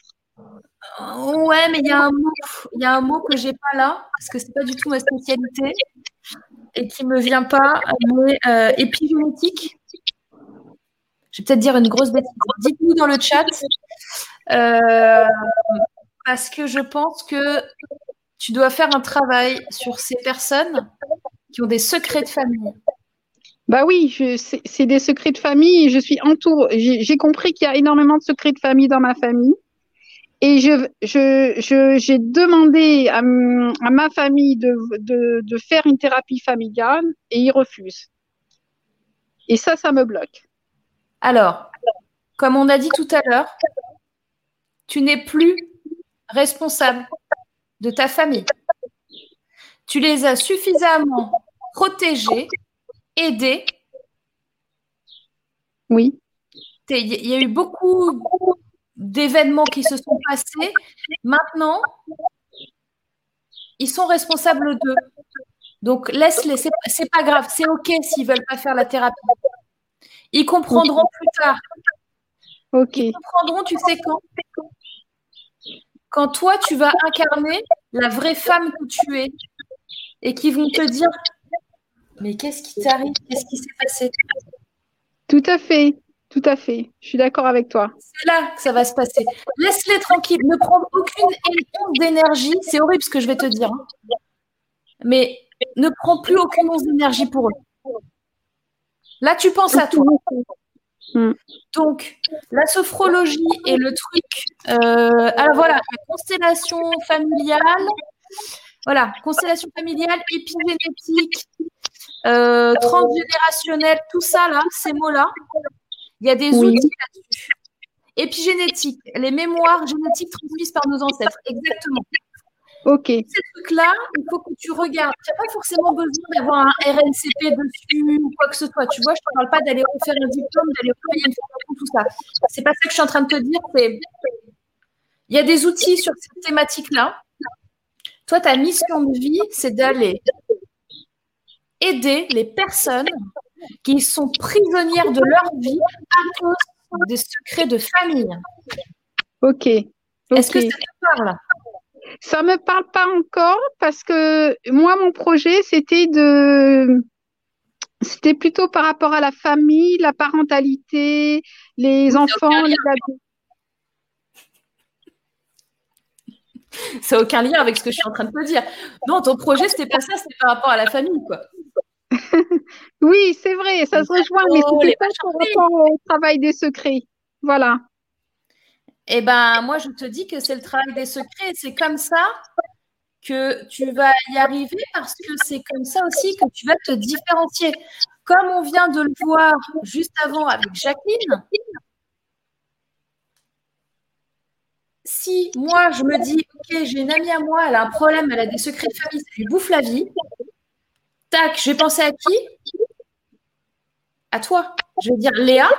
Ouais, mais il y a un mot, il y a un mot que j'ai pas là parce que c'est pas du tout ma spécialité et qui me vient pas. Mais épigénétique, je vais peut-être dire une grosse bêtise. Dites-nous dans le chat. Euh, parce que je pense que tu dois faire un travail sur ces personnes qui ont des secrets de famille. Bah oui, c'est des secrets de famille. Je suis entourée. J'ai compris qu'il y a énormément de secrets de famille dans ma famille. Et je, j'ai demandé à, ma famille de, faire une thérapie familiale et ils refusent. Et ça, ça me bloque. Alors, comme on a dit tout à l'heure, tu n'es plus responsable de ta famille. Tu les as suffisamment protégés, aidés. Oui. Il y a eu beaucoup d'événements qui se sont passés. Maintenant, ils sont responsables d'eux. Donc laisse-les, c'est pas grave, c'est ok s'ils veulent pas faire la thérapie. Ils comprendront plus tard. Ok. Ils comprendront, tu sais quand? Quand toi, tu vas incarner la vraie femme que tu es et qui vont te dire Mais qu'est-ce qui t'arrive? Qu'est-ce qui s'est passé? Tout à fait. Tout à fait. Je suis d'accord avec toi. C'est là que ça va se passer. Laisse-les tranquilles. Ne prends aucune once d'énergie. C'est horrible ce que je vais te dire. Hein. Mais ne prends plus aucune once d'énergie pour eux. Là, tu penses à toi. Mm. Donc, la sophrologie et le truc. Euh, alors voilà, la constellation familiale. Voilà, constellation familiale, épigénétique, euh, transgénérationnelle, tout ça là, ces mots-là. Il y a des outils là-dessus. Épigénétique, les mémoires génétiques transmises par nos ancêtres. Exactement. Ok. Ces trucs-là, il faut que tu regardes. Tu n'as pas forcément besoin d'avoir un RNCP dessus ou quoi que ce soit. Tu vois, je ne te parle pas d'aller refaire un diplôme, d'aller refaire une formation, tout ça. C'est pas ça que je suis en train de te dire. il y a des outils sur cette thématique-là. Toi, ta mission de vie, c'est d'aller aider les personnes qui sont prisonnières de leur vie à cause des secrets de famille. Ok. Est-ce que ça te parle? Ça me parle pas encore parce que moi, mon projet, c'était de C'était plutôt par rapport à la famille, la parentalité, les enfants, les adultes. Ça n'a aucun lien avec ce que je suis en train de te dire. Non, ton projet, c'était pas ça, c'était par rapport à la famille, quoi. oui, c'est vrai, ça se rejoint, mais c'était pas par rapport au travail des secrets. Voilà. Eh ben, moi, je te dis que c'est le travail des secrets. C'est comme ça que tu vas y arriver parce que c'est comme ça aussi que tu vas te différencier. Comme on vient de le voir juste avant avec Jacqueline, si moi je me dis, ok, j'ai une amie à moi, elle a un problème, elle a des secrets de famille, ça lui bouffe la vie, tac, je vais penser à qui? À toi. Je vais dire, Léa,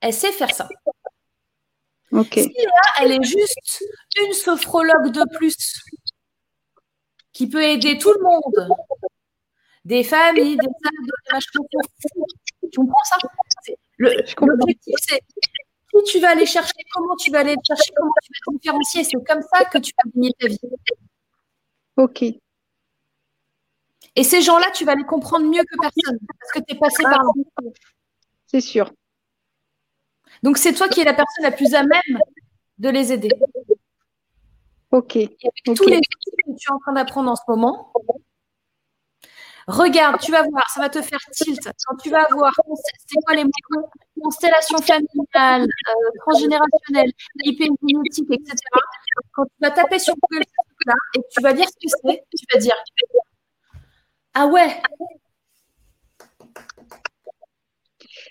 elle sait faire ça. Ok. Si elle est juste une sophrologue de plus qui peut aider tout le monde, des familles, des ados, tu comprends ça? L'objectif, c'est qui tu vas aller chercher, comment tu vas aller chercher, comment tu vas te différencier. C'est comme ça que tu vas gagner ta vie. Ok. Et ces gens-là, tu vas les comprendre mieux que personne parce que tu es passé par là. C'est sûr. Donc, c'est toi qui es la personne la plus à même de les aider. Ok. Et avec tous les outils que tu es en train d'apprendre en ce moment, Regarde, tu vas voir, ça va te faire tilt. Quand tu vas voir, c'est quoi les mots Constellation familiale, euh, transgénérationnelle, hypogénétique, etc. Quand tu vas taper sur Google là et tu vas dire ce que c'est, tu vas dire Ah ouais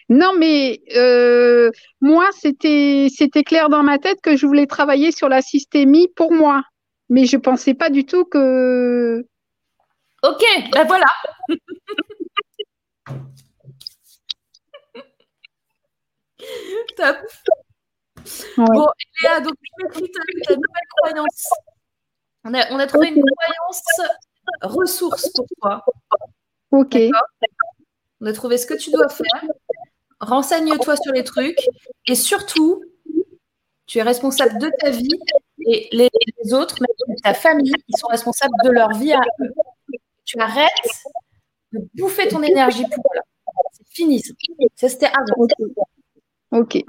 Non, mais euh, moi, c'était clair dans ma tête que je voulais travailler sur la systémie pour moi. Mais je ne pensais pas du tout que Ok, ben voilà. Top. Bon, Léa, donc m'écris ta, nouvelle croyance. On a, on a trouvé une croyance ressource pour toi. Ok. On a trouvé ce que tu dois faire. Renseigne-toi sur les trucs. Et surtout, tu es responsable de ta vie et les, les autres, même ta famille, ils sont responsables de leur vie à eux tu arrêtes de bouffer ton énergie pour là. C'est fini. Ça, c'était avant. Ok.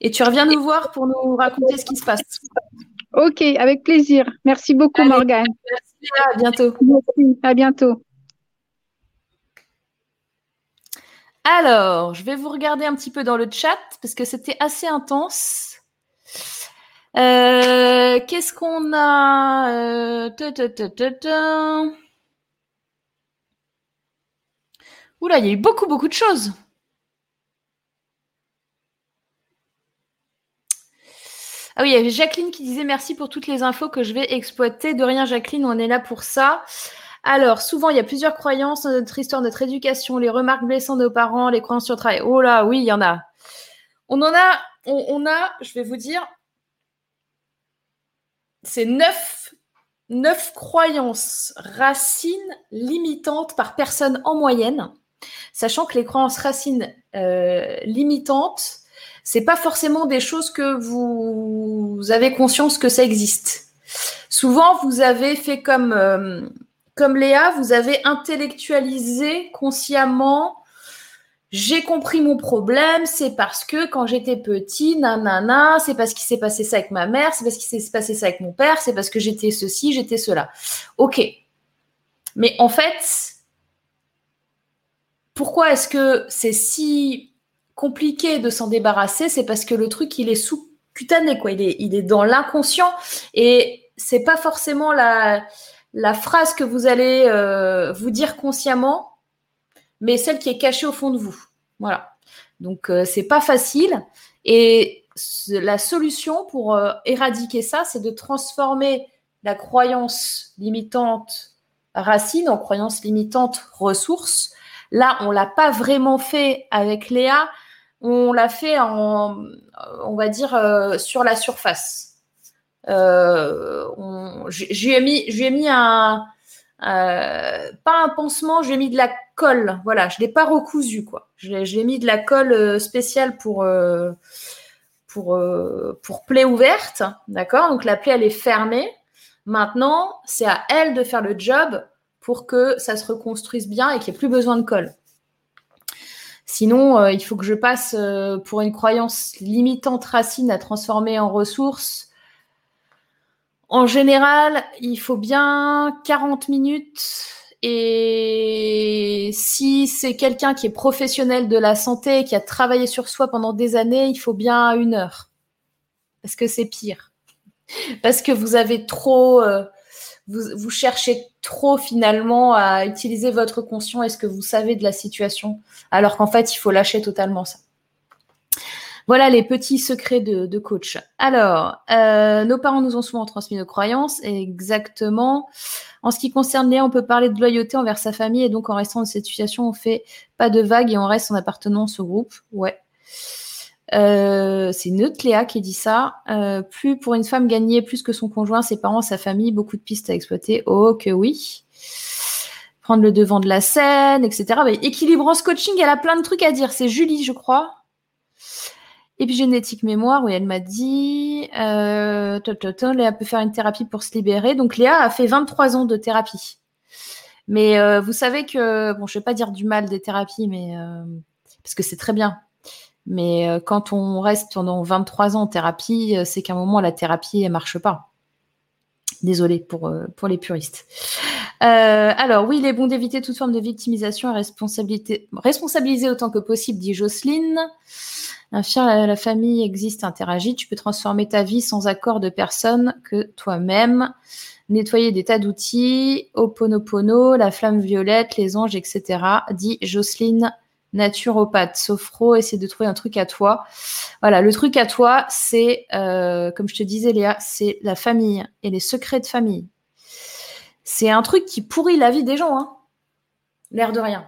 Et tu reviens nous voir pour nous raconter ce qui se passe. Ok, avec plaisir. Merci beaucoup, Morgane. Merci, à bientôt. Merci, à bientôt. Alors, je vais vous regarder un petit peu dans le chat parce que c'était assez intense. Euh, qu'est-ce qu'on a euh, Oula, il y a eu beaucoup, beaucoup de choses. Ah oui, il y avait Jacqueline qui disait merci pour toutes les infos que je vais exploiter. De rien, Jacqueline, on est là pour ça. Alors, souvent, il y a plusieurs croyances dans notre histoire, notre éducation, les remarques blessantes de nos parents, les croyances sur le travail. Oh là, oui, il y en a. On en a, on a, je vais vous dire, c'est neuf, neuf croyances racines limitantes par personne en moyenne, sachant que les croyances racines euh, limitantes, c'est pas forcément des choses que vous, avez conscience que ça existe. Souvent, vous avez fait comme, euh, comme Léa, vous avez intellectualisé consciemment j'ai compris mon problème, c'est parce que quand j'étais petit, nanana, c'est parce qu'il s'est passé ça avec ma mère, c'est parce qu'il s'est passé ça avec mon père, c'est parce que j'étais ceci, j'étais cela. Ok. Mais en fait, pourquoi est-ce que c'est si compliqué de s'en débarrasser? C'est parce que le truc, il est sous-cutané, quoi. Il est, il est dans l'inconscient et c'est pas forcément la, la phrase que vous allez euh, vous dire consciemment mais celle qui est cachée au fond de vous. Voilà. Donc, euh, c'est pas facile. Et la solution pour euh, éradiquer ça, c'est de transformer la croyance limitante racine en croyance limitante ressource. Là, on l'a pas vraiment fait avec Léa. On l'a fait en, on va dire, euh, sur la surface. J'ai mis, mis un, euh, pas un pansement, j'ai mis de la colle. Voilà, je l'ai pas recousu quoi. J'ai mis de la colle euh, spéciale pour euh, pour pour plaie ouverte, d'accord? Donc la plaie elle est fermée. Maintenant, c'est à elle de faire le job pour que ça se reconstruise bien et qu'il n'y ait plus besoin de colle. Sinon, euh, il faut que je passe euh, pour une croyance limitante racine à transformer en ressource. En général, il faut bien 40 minutes. Et si c'est quelqu'un qui est professionnel de la santé, qui a travaillé sur soi pendant des années, il faut bien une heure. Parce que c'est pire. Parce que vous avez trop... Euh, vous, cherchez trop finalement à utiliser votre conscient et ce que vous savez de la situation, alors qu'en fait, il faut lâcher totalement ça. Voilà les petits secrets de, coach. Alors, euh, nos parents nous ont souvent transmis nos croyances, exactement. En ce qui concerne Léa, on peut parler de loyauté envers sa famille, et donc en restant dans cette situation, on fait pas de vagues et on reste en appartenance au groupe. Ouais. Euh, c'est une autre Léa qui dit ça. Euh, plus pour une femme gagner plus que son conjoint, ses parents, sa famille, beaucoup de pistes à exploiter. Oh que oui. Prendre le devant de la scène, etc. Bah, équilibrance coaching, elle a plein de trucs à dire. C'est Julie, je crois. Épigénétique mémoire, oui, elle m'a dit. Euh, Léa peut faire une thérapie pour se libérer. Donc Léa a fait 23 ans de thérapie. Mais euh, vous savez que, bon, je vais pas dire du mal des thérapies, mais parce que c'est très bien. Mais euh, quand on reste pendant 23 ans en thérapie, euh, c'est qu'à un moment, la thérapie, elle marche pas. Désolée euh, pour les puristes. Alors, oui, il est bon d'éviter toute forme de victimisation et responsabilité, responsabiliser autant que possible, dit Jocelyne. Un chien, la, famille existe, interagit. Tu peux transformer ta vie sans accord de personne que toi-même. Nettoyer des tas d'outils, Oponopono, la flamme violette, les anges, etc. dit Jocelyne naturopathe, sophro, essayer de trouver un truc à toi. Voilà, le truc à toi, c'est, euh, comme je te disais Léa, c'est la famille et les secrets de famille. C'est un truc qui pourrit la vie des gens, hein. l'air de rien.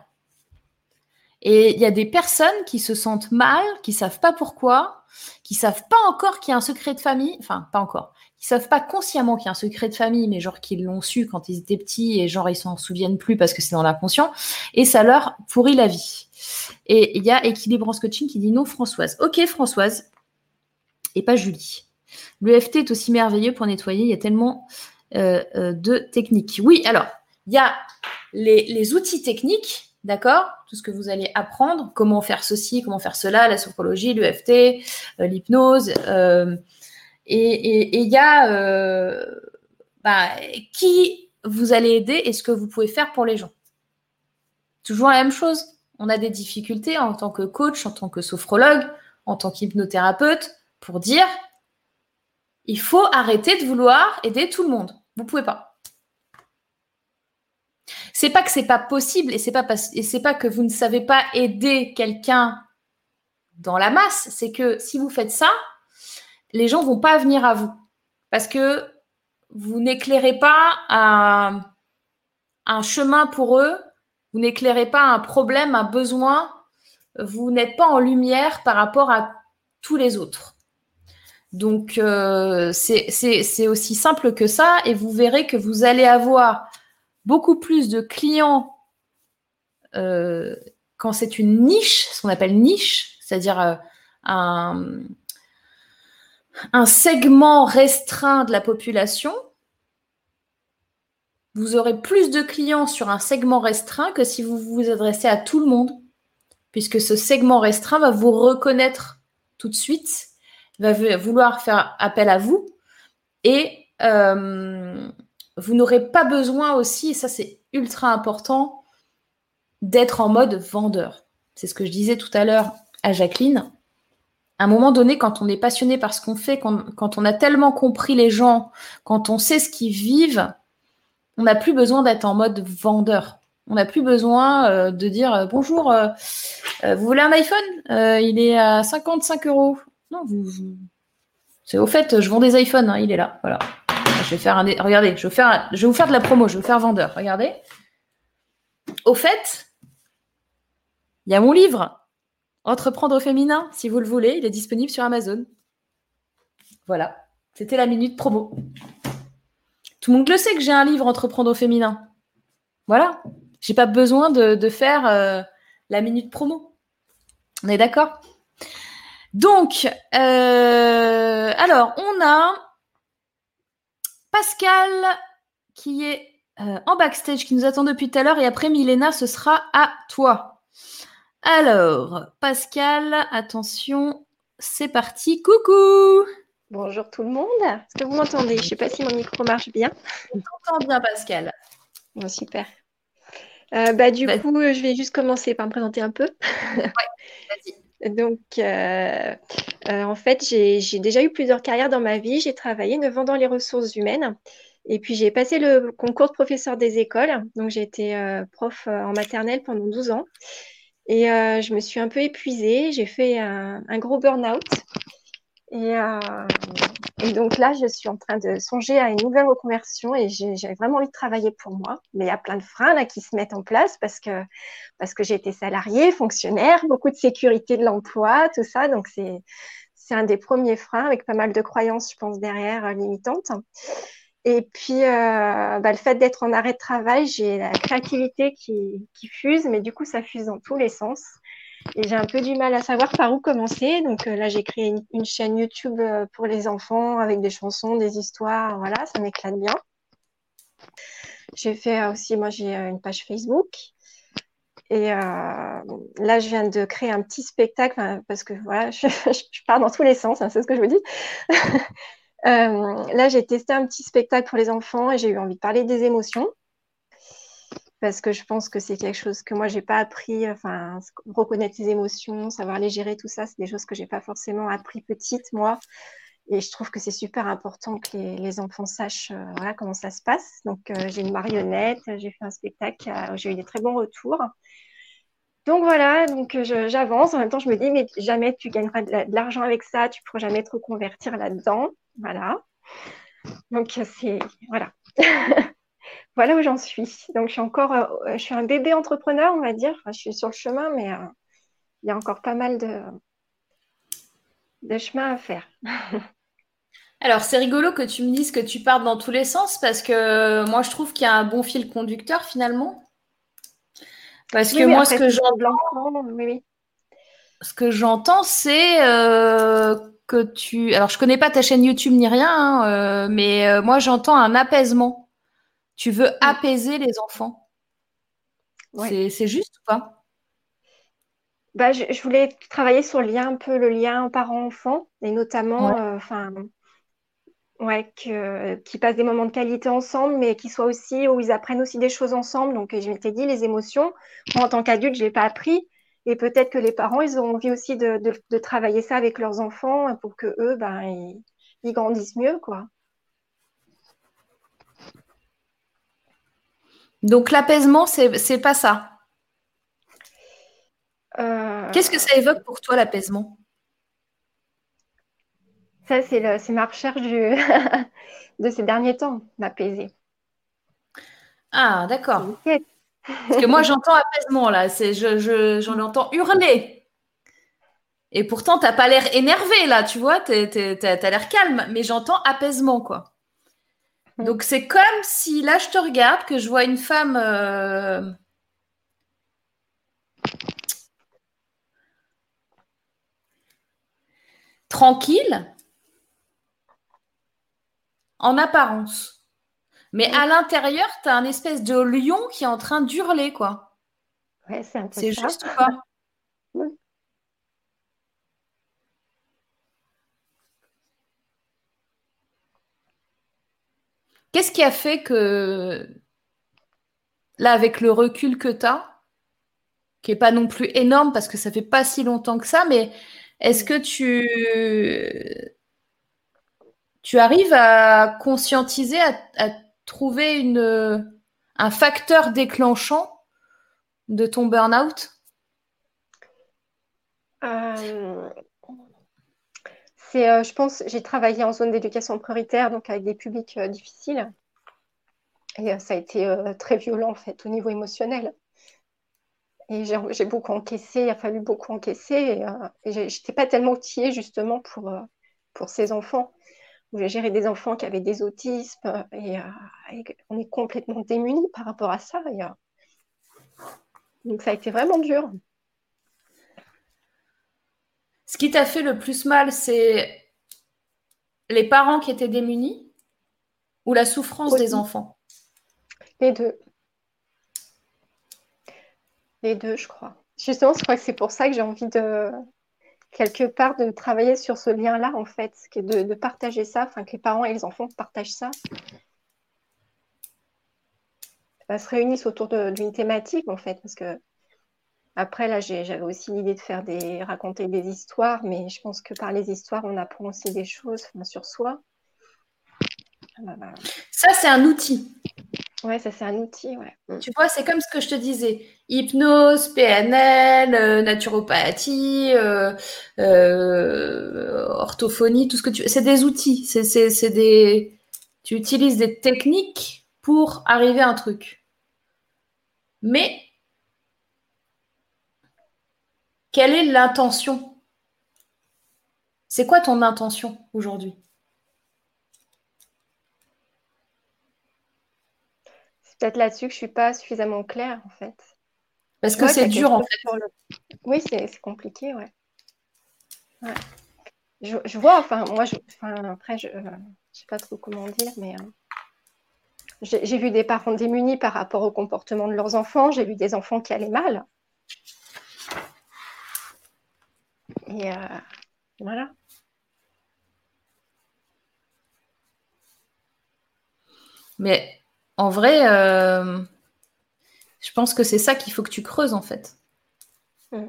Et il y a des personnes qui se sentent mal, qui savent pas pourquoi, qui savent pas encore qu'il y a un secret de famille, enfin pas encore, qui savent pas consciemment qu'il y a un secret de famille, mais genre qu'ils l'ont su quand ils étaient petits et genre ils s'en souviennent plus parce que c'est dans l'inconscient, et ça leur pourrit la vie. Et il y a Équilibrance Coaching qui dit non Françoise. Ok Françoise, et pas Julie. L'EFT est aussi merveilleux pour nettoyer, il y a tellement de techniques. Oui, alors, il y a les, outils techniques, d'accord? Tout ce que vous allez apprendre, comment faire ceci, comment faire cela, la sophrologie, l'EFT, euh, l'hypnose. et il y a bah, qui vous allez aider et ce que vous pouvez faire pour les gens. Toujours la même chose on a des difficultés en tant que coach, en tant que sophrologue, en tant qu'hypnothérapeute, pour dire il faut arrêter de vouloir aider tout le monde. Vous pouvez pas. C'est pas que c'est pas possible et c'est pas pas que vous ne savez pas aider quelqu'un dans la masse, c'est que si vous faites ça, les gens vont pas venir à vous parce que vous n'éclairez pas un chemin pour eux vous n'éclairez pas un problème, un besoin, vous n'êtes pas en lumière par rapport à tous les autres. Donc, euh, c'est aussi simple que ça, et vous verrez que vous allez avoir beaucoup plus de clients euh, quand c'est une niche, ce qu'on appelle niche, c'est-à-dire euh, un, un segment restreint de la population, vous aurez plus de clients sur un segment restreint que si vous vous adressez à tout le monde, puisque ce segment restreint va vous reconnaître tout de suite, va vouloir faire appel à vous, et euh, vous n'aurez pas besoin aussi, et ça c'est ultra important, d'être en mode vendeur. C'est ce que je disais tout à l'heure à Jacqueline. À un moment donné, quand on est passionné par ce qu'on fait, quand on a tellement compris les gens, quand on sait ce qu'ils vivent, on n'a plus besoin d'être en mode vendeur. On n'a plus besoin euh, de dire euh, bonjour, vous voulez un iPhone? Il est à 55 euros. Au fait, je vends des iPhones, hein, il est là. Voilà. Je vais faire un. Regardez, je vais, faire je vais vous faire de la promo, je vais vous faire vendeur. Regardez. Au fait, il y a mon livre, Entreprendre au féminin, si vous le voulez, il est disponible sur Amazon. Voilà, c'était la minute promo. Tout le monde le sait que j'ai un livre Entreprendre au féminin. Voilà. J'ai pas besoin de, faire euh, la minute promo. On est d'accord? Donc, euh, alors, on a Pascal qui est en backstage qui nous attend depuis tout à l'heure. Et après, Milena, ce sera à toi. Alors, Pascal, attention, c'est parti. Coucou Bonjour tout le monde. Est-ce que vous m'entendez? Je ne sais pas si mon micro marche bien. On t'entend bien, Pascal. Bon, super. Euh, bah, du coup, je vais juste commencer par me présenter un peu. vas-y. Donc, euh, euh, en fait, j'ai déjà eu plusieurs carrières dans ma vie. J'ai travaillé 9 ans dans les ressources humaines. Et puis, j'ai passé le concours de professeur des écoles. Donc, j'ai été prof en maternelle pendant 12 ans. Et je me suis un peu épuisée. J'ai fait un, un gros burn-out. Euh, et, donc là, je suis en train de songer à une nouvelle reconversion et j'ai vraiment envie de travailler pour moi. Mais il y a plein de freins là qui se mettent en place parce que, parce que j'ai été salariée, fonctionnaire, beaucoup de sécurité de l'emploi, tout ça. Donc c'est c'est un des premiers freins avec pas mal de croyances, je pense, derrière euh, limitantes. Et puis, euh, bah, le fait d'être en arrêt de travail, j'ai la créativité qui, qui, fuse, mais du coup, ça fuse dans tous les sens. Et j'ai un peu du mal à savoir par où commencer. Donc euh, là, j'ai créé une, chaîne YouTube euh, pour les enfants avec des chansons, des histoires. Voilà, ça m'éclate bien. J'ai fait aussi, moi, j'ai euh, une page Facebook. Et là, je viens de créer un petit spectacle parce que voilà, je, pars dans tous les sens, hein, c'est ce que je vous dis. là, j'ai testé un petit spectacle pour les enfants et j'ai eu envie de parler des émotions parce que je pense que c'est quelque chose que moi j'ai pas appris. Enfin, reconnaître ses émotions, savoir les gérer, tout ça, c'est des choses que j'ai pas forcément appris petite moi. Et je trouve que c'est super important que les, enfants sachent euh, voilà, comment ça se passe. Donc, euh, j'ai une marionnette, j'ai fait un spectacle, euh, j'ai eu des très bons retours. Donc voilà, donc j'avance. En même temps, je me dis, mais jamais tu gagneras de l'argent avec ça, tu ne pourras jamais te reconvertir là-dedans. Voilà. Donc, c'est. Voilà. voilà où j'en suis. Donc, je suis encore, euh, je suis un bébé entrepreneur, on va dire. je suis sur le chemin, mais euh, il y a encore pas mal de, de chemin à faire. Alors, c'est rigolo que tu me dises que tu partes dans tous les sens parce que moi, je trouve qu'il y a un bon fil conducteur finalement. Parce que moi, ce que j'entends, oui, ce que j'entends, c'est euh, que tu. Alors, je connais pas ta chaîne YouTube ni rien, hein, mais moi, j'entends un apaisement. Tu veux apaiser les enfants. C'est juste ou pas? Bah, je, voulais travailler sur le lien, un peu le lien parent-enfant, et notamment, euh, enfin, ouais, qu'ils passent des moments de qualité ensemble, mais qu'ils soient aussi, où ils apprennent aussi des choses ensemble. Donc, je m'étais dit, les émotions, moi, en tant qu'adulte, je ne l'ai pas appris. Et peut-être que les parents, ils ont envie aussi de, travailler ça avec leurs enfants pour que eux, ben, ils, ils grandissent mieux, quoi. Donc l'apaisement, c'est pas ça. Euh, Qu'est-ce que ça évoque pour toi l'apaisement? Ça, c'est ma recherche de ces derniers temps, m'apaiser. Ah, d'accord. Parce que moi, j'entends apaisement là, j'en entends hurler. Et pourtant, tu n'as pas l'air énervé là, tu vois, tu as l'air calme, mais j'entends apaisement quoi. Mm. Donc c'est comme si là je te regarde, que je vois une femme euh, tranquille en apparence. Mais à l'intérieur, tu as un espèce de lion qui est en train d'hurler, quoi. Ouais, c'est un peu C'est juste ou pas Qu'est-ce qui a fait que, là, avec le recul que tu as, qui n'est pas non plus énorme parce que ça fait pas si longtemps que ça, mais est-ce que tu, tu arrives à conscientiser, à, trouver une, un facteur déclenchant de ton burn-out? Euh, euh, je pense, j'ai travaillé en zone d'éducation prioritaire, donc avec des publics euh, difficiles. Et euh, ça a été très violent, en fait, au niveau émotionnel. Et j'ai beaucoup encaissé, il a fallu beaucoup encaisser. Et, je n'étais pas tellement outillée, justement, pour, pour ces enfants. J'ai géré des enfants qui avaient des autismes et, on est complètement démunis par rapport à ça. donc ça a été vraiment dur. Ce qui t'a fait le plus mal, c'est les parents qui étaient démunis ou la souffrance des enfants? Les deux. Les deux, je crois. Justement, je crois que c'est pour ça que j'ai envie de, quelque part, de travailler sur ce lien-là, en fait, de, de partager ça, enfin, que les parents et les enfants partagent ça. se réunissent autour d'une thématique, en fait, parce que après, là, j'avais aussi l'idée de faire des, raconter des histoires, mais je pense que par les histoires, on apprend aussi des choses sur soi. Ah, bah, ça, c'est un outil. Ouais, ça, c'est un outil, ouais. Mm. Tu vois, c'est comme ce que je te disais. Hypnose, PNL, euh, naturopathie, euh, euh, orthophonie, tout ce que tu... C'est des outils. C'est des... Tu utilises des techniques pour arriver à un truc. Mais Quelle est l'intention? C'est quoi ton intention aujourd'hui? C'est peut-être là-dessus que je ne suis pas suffisamment claire en fait. Parce que c'est dur en fait. Oui, c'est compliqué, ouais. Je, vois, enfin, moi, je, après, je ne sais pas trop comment dire, mais euh, j'ai vu des parents démunis par rapport au comportement de leurs enfants, j'ai vu des enfants qui allaient mal. Et euh, voilà. Mais en vrai, euh, je pense que c'est ça qu'il faut que tu creuses en fait. Mm.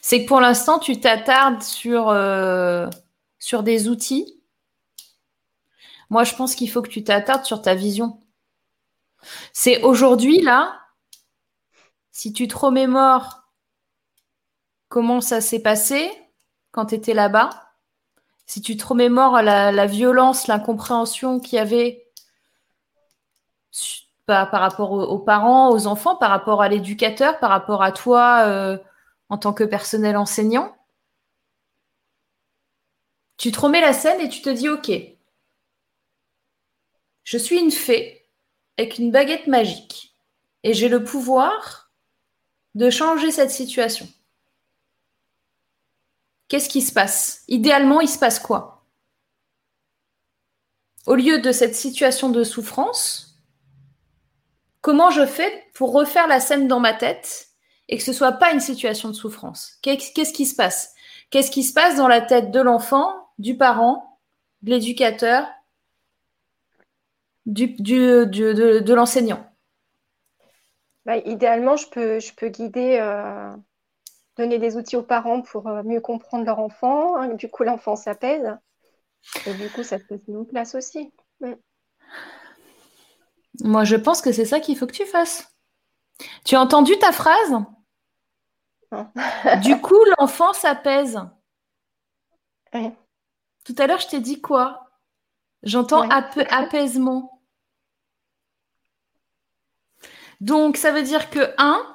C'est que pour l'instant, tu t'attardes sur, euh, sur des outils. Moi, je pense qu'il faut que tu t'attardes sur ta vision. C'est aujourd'hui, là, si tu te remémores comment ça s'est passé quand tu étais là-bas? Si tu te remémores la, la violence, l'incompréhension qu'il y avait par, rapport aux, parents, aux enfants, par rapport à l'éducateur, par rapport à toi euh, en tant que personnel enseignant, tu te remets la scène et tu te dis, OK, je suis une fée avec une baguette magique et j'ai le pouvoir de changer cette situation. Qu'est-ce qui se passe? Idéalement, il se passe quoi? Au lieu de cette situation de souffrance, comment je fais pour refaire la scène dans ma tête et que ce soit pas une situation de souffrance? Qu'est-ce qui se passe? Qu'est-ce qui se passe dans la tête de l'enfant, du parent, de l'éducateur, du, de, l'enseignant? Bah, Idéalement, je peux, je peux guider euh, donner des outils aux parents pour euh, mieux comprendre leur enfant. Hein. Du coup, l'enfant s'apaise. Et du coup, ça se met en place aussi. Moi, je pense que c'est ça qu'il faut que tu fasses. Tu as entendu ta phrase? Du coup, l'enfant s'apaise. Tout à l'heure, je t'ai dit quoi? J'entends apaisement. Donc, ça veut dire que, un,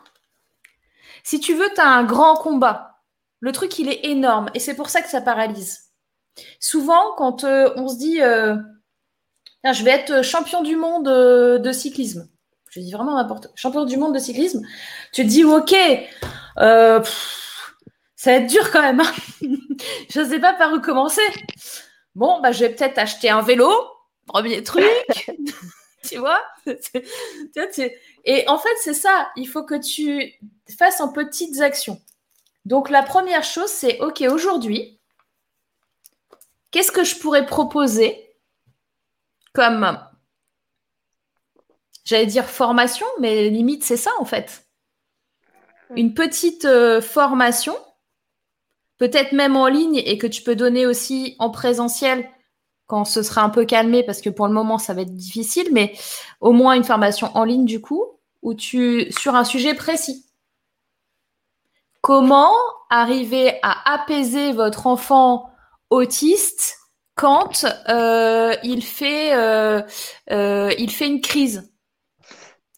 si tu veux, tu as un grand combat. Le truc, il est énorme et c'est pour ça que ça paralyse. Souvent, quand euh, on se dit euh, je vais être champion du monde euh, de cyclisme, je dis vraiment n'importe champion du monde de cyclisme, tu te dis ok, ça va être dur quand même. Hein. je ne sais pas par où commencer. Bon, bah, je vais peut-être acheter un vélo, premier truc. tu vois? Et en fait, c'est ça. Il faut que tu fasses en petites actions. Donc, la première chose, c'est OK, aujourd'hui, qu'est-ce que je pourrais proposer comme, j'allais dire formation, mais limite, c'est ça en fait. Une petite euh, formation, peut-être même en ligne et que tu peux donner aussi en présentiel quand ce sera un peu calmé, parce que pour le moment, ça va être difficile, mais au moins une formation en ligne, du coup, où tu, sur un sujet précis. Comment arriver à apaiser votre enfant autiste quand euh, il, fait, euh, euh, il fait une crise?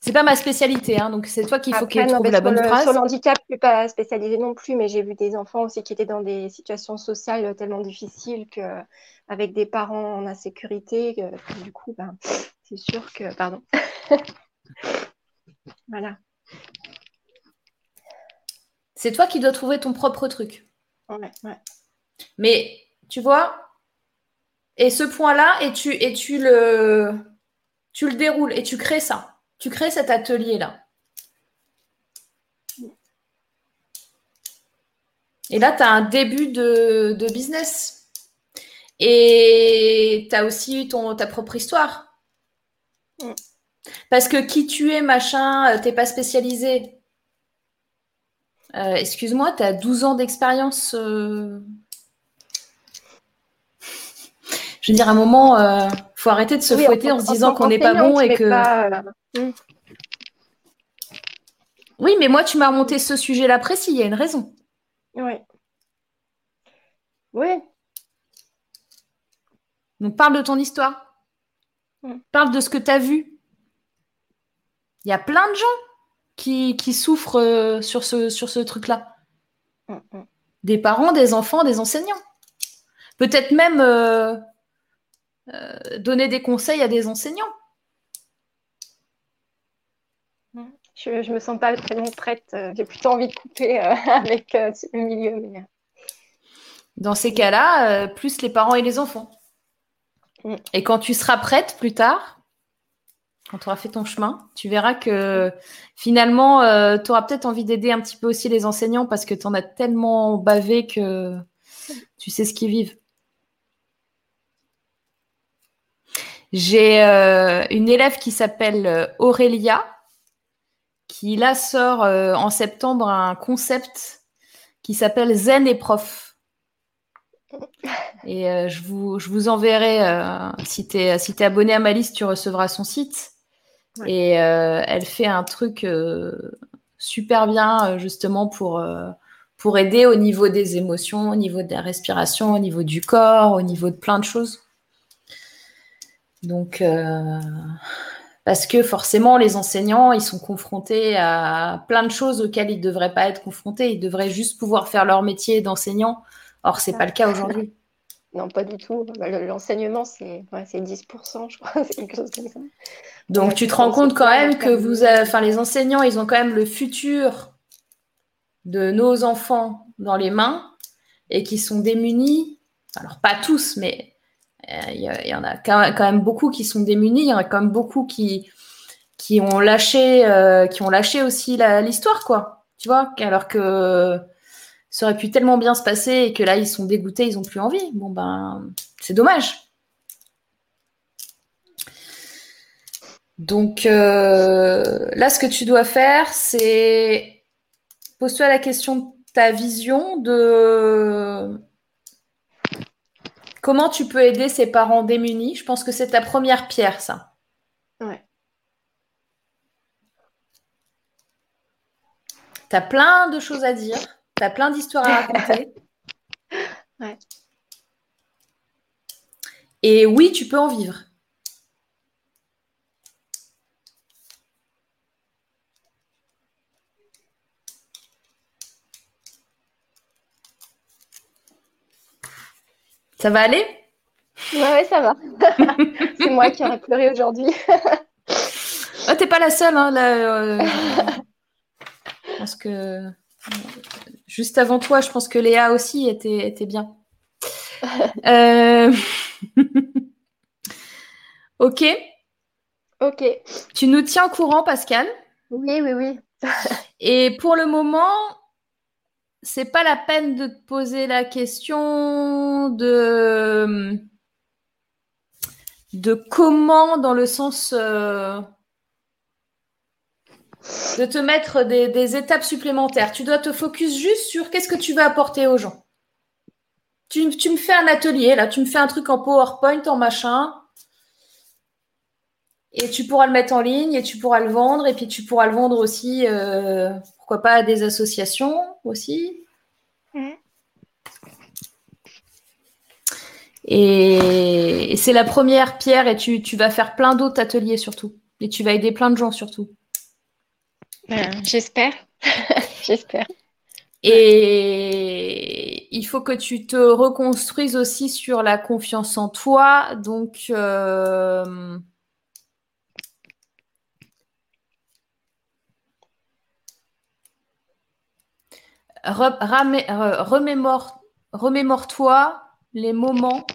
C'est pas ma spécialité, hein, donc c'est toi qu'il faut qu'il trouve la bonne phrase. Sur le handicap, je suis pas spécialisée non plus, mais j'ai vu des enfants aussi qui étaient dans des situations sociales tellement difficiles que avec des parents en insécurité. du coup, ben, c'est sûr que. Pardon. voilà. C'est toi qui dois trouver ton propre truc. Ouais, ouais. Mais tu vois, et ce point-là, et tu, et tu le. tu le déroules et tu crées ça. Tu crées cet atelier-là. Et là, tu as un début de, business. Et tu as aussi ton, ta propre histoire. Mm. Parce que qui tu es, machin, euh, t'es pas spécialisé. Euh, excuse-moi, tu as 12 ans d'expérience. Euh. Je veux dire, à un moment, faut arrêter de se fouetter en, se disant qu'on n'est pas bon et que. Mm. Oui, mais moi, tu m'as remonté ce sujet-là précis, il y a une raison. Oui. Oui. Donc parle de ton histoire. Mm. Parle de ce que tu as vu. Il y a plein de gens qui, souffrent euh, sur ce, sur ce truc-là. Mm. Des parents, des enfants, des enseignants. Peut-être même euh, euh, donner des conseils à des enseignants. Je ne me sens pas très prête. J'ai plutôt envie de couper avec le milieu. Dans ces cas-là, plus les parents et les enfants. Mm. Et quand tu seras prête plus tard, quand tu auras fait ton chemin, tu verras que finalement, euh, tu auras peut-être envie d'aider un petit peu aussi les enseignants parce que tu en as tellement bavé que tu sais ce qu'ils vivent. J'ai euh, une élève qui s'appelle euh, Aurélia, qui là sort en septembre un concept qui s'appelle Zen et Prof. Et euh, je, vous, je vous enverrai, euh, si tu es, si es abonné à ma liste, tu recevras son site. Et euh, elle fait un truc super bien, justement, pour, pour aider au niveau des émotions, au niveau de la respiration, au niveau du corps, au niveau de plein de choses. Donc, parce que forcément, les enseignants, ils sont confrontés à plein de choses auxquelles ils ne devraient pas être confrontés. Ils devraient juste pouvoir faire leur métier d'enseignant Or, c'est pas le cas aujourd'hui. Non, pas du tout. Bah, l'enseignement, c'est 10%, je crois. quelque chose comme ça. Donc, tu te rends compte quand même que vous, enfin, les enseignants, ils ont quand même le futur de nos enfants dans les mains et qui sont démunis. Alors, pas tous, mais euh, il y, en a quand même beaucoup qui sont démunis. Il y en a quand même beaucoup qui, qui ont lâché, euh, qui ont lâché aussi l'histoire, quoi. Tu vois, alors que ça aurait pu tellement bien se passer et que là, ils sont dégoûtés, ils n'ont plus envie. Bon, ben, c'est dommage. Donc euh, là, ce que tu dois faire, c'est pose-toi la question de ta vision de comment tu peux aider ces parents démunis? Je pense que c'est ta première pierre, ça. Ouais. Tu as plein de choses à dire. Tu as plein d'histoires à raconter. ouais. Et oui, tu peux en vivre. Ça va aller? Ouais, ça va. C'est moi qui aurais pleuré aujourd'hui. oh, t'es pas la seule. Hein, là, euh, je pense que Juste avant toi, je pense que Léa aussi était, était bien. Euh, ok. Ok. Tu nous tiens au courant, Pascal? Oui, oui, oui. Et pour le moment, c'est pas la peine de te poser la question de comment, dans le sens euh, de te mettre des, étapes supplémentaires. Tu dois te focus juste sur qu'est-ce que tu vas apporter aux gens. Tu, me fais un atelier, là, tu me fais un truc en PowerPoint, en machin, et tu pourras le mettre en ligne, et tu pourras le vendre, et puis tu pourras le vendre aussi, euh, pourquoi pas, à des associations aussi. Et, c'est la première pierre, et tu, tu vas faire plein d'autres ateliers surtout. Et tu vas aider plein de gens surtout. J'espère. J'espère. Et il faut que tu te reconstruises aussi sur la confiance en toi. Donc, euh, remémore, remémore-toi les moments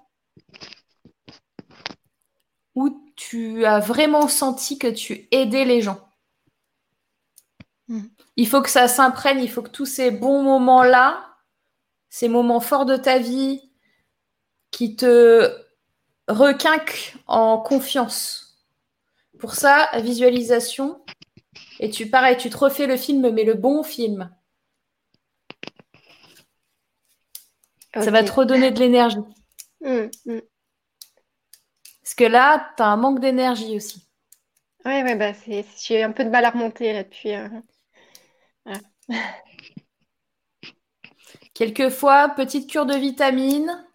où tu as vraiment senti que tu aidais les gens. Hmm. Il faut que ça s'imprègne, il faut que tous ces bons moments-là, ces moments forts de ta vie, qui te requinquent en confiance. Pour ça, visualisation. Et tu, pareil, tu te refais le film, mais le bon film. Ça va te redonner de l'énergie. Hmm, hmm. Parce que là, tu as un manque d'énergie aussi. Oui, ouais, bah, j'ai un peu de mal à remonter là depuis. Euh, Quelquefois, petite cure de vitamines.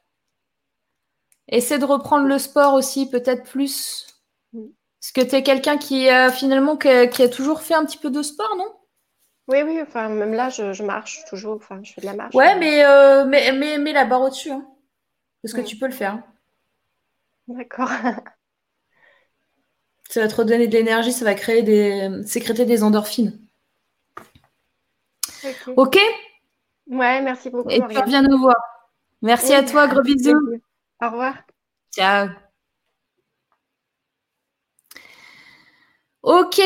Essaie de reprendre le sport aussi, peut-être plus. Est-ce que tu es quelqu'un qui, euh, finalement, qui a, toujours fait un petit peu de sport, non? Oui, oui, enfin, même là, je, marche toujours, enfin, je fais de la marche. Ouais, mais, euh, mais, mais, mais, la barre au-dessus, hein. parce que tu peux le faire. Hein. D'accord. ça va te redonner de l'énergie, ça va créer des, sécréter des endorphines. Ok, Ouais, merci beaucoup. Et tu reviens nous voir. Merci à toi, gros bisous. Au revoir. Ciao. Ok,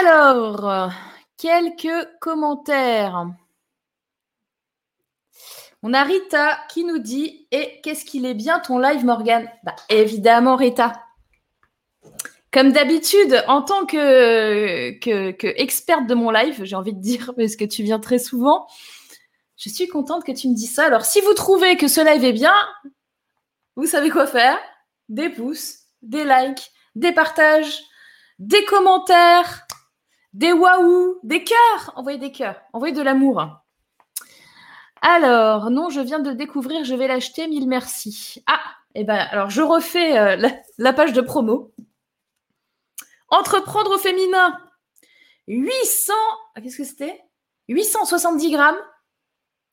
alors, quelques commentaires. On a Rita qui nous dit Et qu'est-ce qu'il est bien ton live, Morgane? Bah, Évidemment, Rita. Comme d'habitude, en tant que, experte de mon live, j'ai envie de dire, parce que tu viens très souvent, je suis contente que tu me dises ça. Alors, si vous trouvez que ce live est bien, vous savez quoi faire Des pouces, des likes, des partages, des commentaires, des waouh, des cœurs. Envoyez des cœurs, envoyez de l'amour. Alors, non, je viens de découvrir, je vais l'acheter, mille merci. Ah, et eh ben, alors je refais euh, la page de promo. Entreprendre au féminin. 800, ah, qu'est-ce que c'était? 870 grammes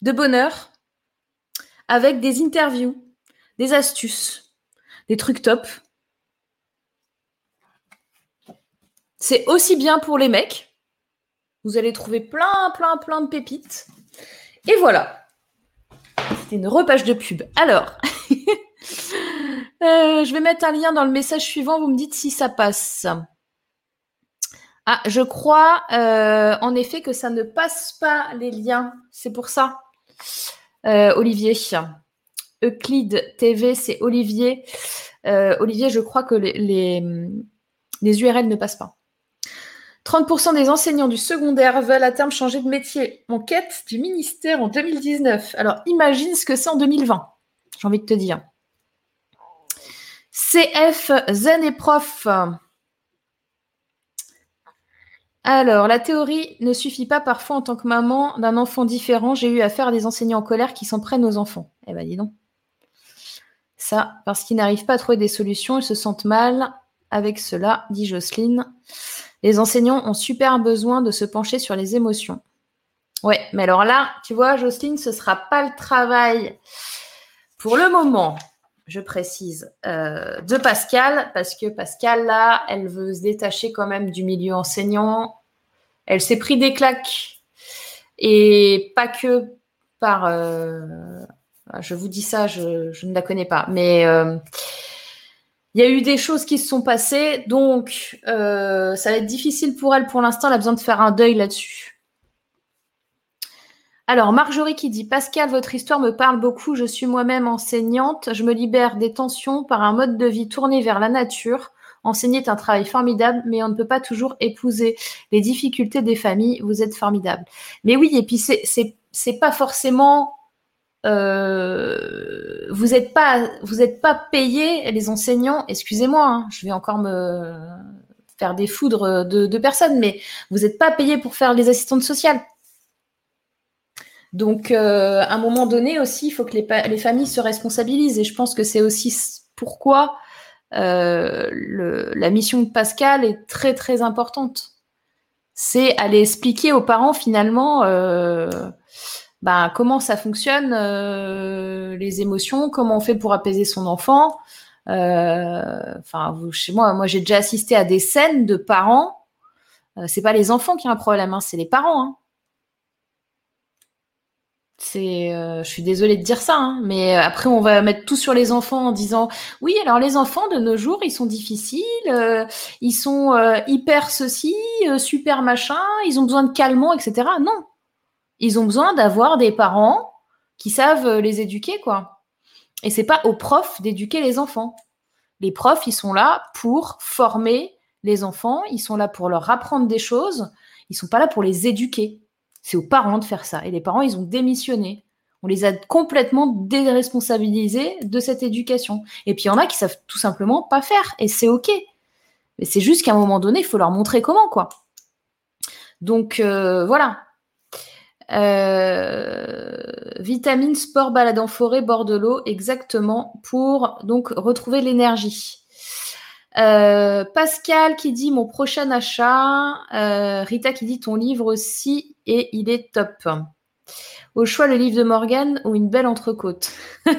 de bonheur avec des interviews, des astuces, des trucs top. C'est aussi bien pour les mecs. Vous allez trouver plein, plein, plein de pépites. Et voilà. C'était une repage de pub. Alors, euh, je vais mettre un lien dans le message suivant. Vous me dites si ça passe. Ah, je crois euh, en effet que ça ne passe pas les liens. C'est pour ça, euh, Olivier. Euclide TV, c'est Olivier. Olivier, je crois que les, URL ne passent pas. 30% des enseignants du secondaire veulent à terme changer de métier. Enquête du ministère en 2019. Alors imagine ce que c'est en 2020, j'ai envie de te dire. CF, Zen et Prof. Alors, la théorie ne suffit pas parfois en tant que maman d'un enfant différent. J'ai eu affaire à des enseignants en colère qui s'en prennent aux enfants. Eh bien, dis donc. Ça, parce qu'ils n'arrivent pas à trouver des solutions, ils se sentent mal avec cela, dit Jocelyne. Les enseignants ont super besoin de se pencher sur les émotions. Ouais, mais alors là, tu vois, Jocelyne, ce ne sera pas le travail pour le moment je précise, euh, de Pascal, parce que Pascal, là, elle veut se détacher quand même du milieu enseignant. Elle s'est pris des claques. Et pas que par... Euh, je vous dis ça, je, ne la connais pas. Mais euh, il y a eu des choses qui se sont passées. Donc, ça va être difficile pour elle pour l'instant. Elle a besoin de faire un deuil là-dessus. Alors, Marjorie qui dit Pascal, votre histoire me parle beaucoup. Je suis moi-même enseignante. Je me libère des tensions par un mode de vie tourné vers la nature. Enseigner est un travail formidable, mais on ne peut pas toujours épouser les difficultés des familles. Vous êtes formidable. Mais oui, et puis c'est pas forcément. Euh, vous n'êtes pas vous êtes pas payé les enseignants. Excusez-moi, hein, je vais encore me faire des foudres de, de personnes, mais vous n'êtes pas payé pour faire les assistantes sociales. Donc, euh, à un moment donné aussi, il faut que les, familles se responsabilisent. Et je pense que c'est aussi pourquoi euh, la mission de Pascal est très, très importante. C'est aller expliquer aux parents, finalement, euh, ben, comment ça fonctionne, les émotions, comment on fait pour apaiser son enfant? Enfin, chez moi, moi, j'ai déjà assisté à des scènes de parents. c'est pas les enfants qui ont un problème, hein, c'est les parents. Hein C'est, euh, je suis désolée de dire ça, hein, mais après on va mettre tout sur les enfants en disant oui, alors les enfants de nos jours ils sont difficiles, euh, ils sont euh, hyper ceci, super machin, ils ont besoin de calmant, etc. Non, ils ont besoin d'avoir des parents qui savent les éduquer, quoi. Et c'est pas aux profs d'éduquer les enfants. Les profs, ils sont là pour former les enfants, ils sont là pour leur apprendre des choses, ils sont pas là pour les éduquer. C'est aux parents de faire ça. Et les parents, ils ont démissionné. On les a complètement déresponsabilisés de cette éducation. Et puis il y en a qui savent tout simplement pas faire. Et c'est OK. Mais c'est juste qu'à un moment donné, il faut leur montrer comment, quoi. Donc euh, voilà. Euh, vitamine, sport, balade en forêt, bord de l'eau, exactement, pour donc retrouver l'énergie. Euh, Pascal qui dit mon prochain achat. Rita qui dit ton livre aussi et il est top. Au choix, le livre de Morgane ou une belle entrecôte?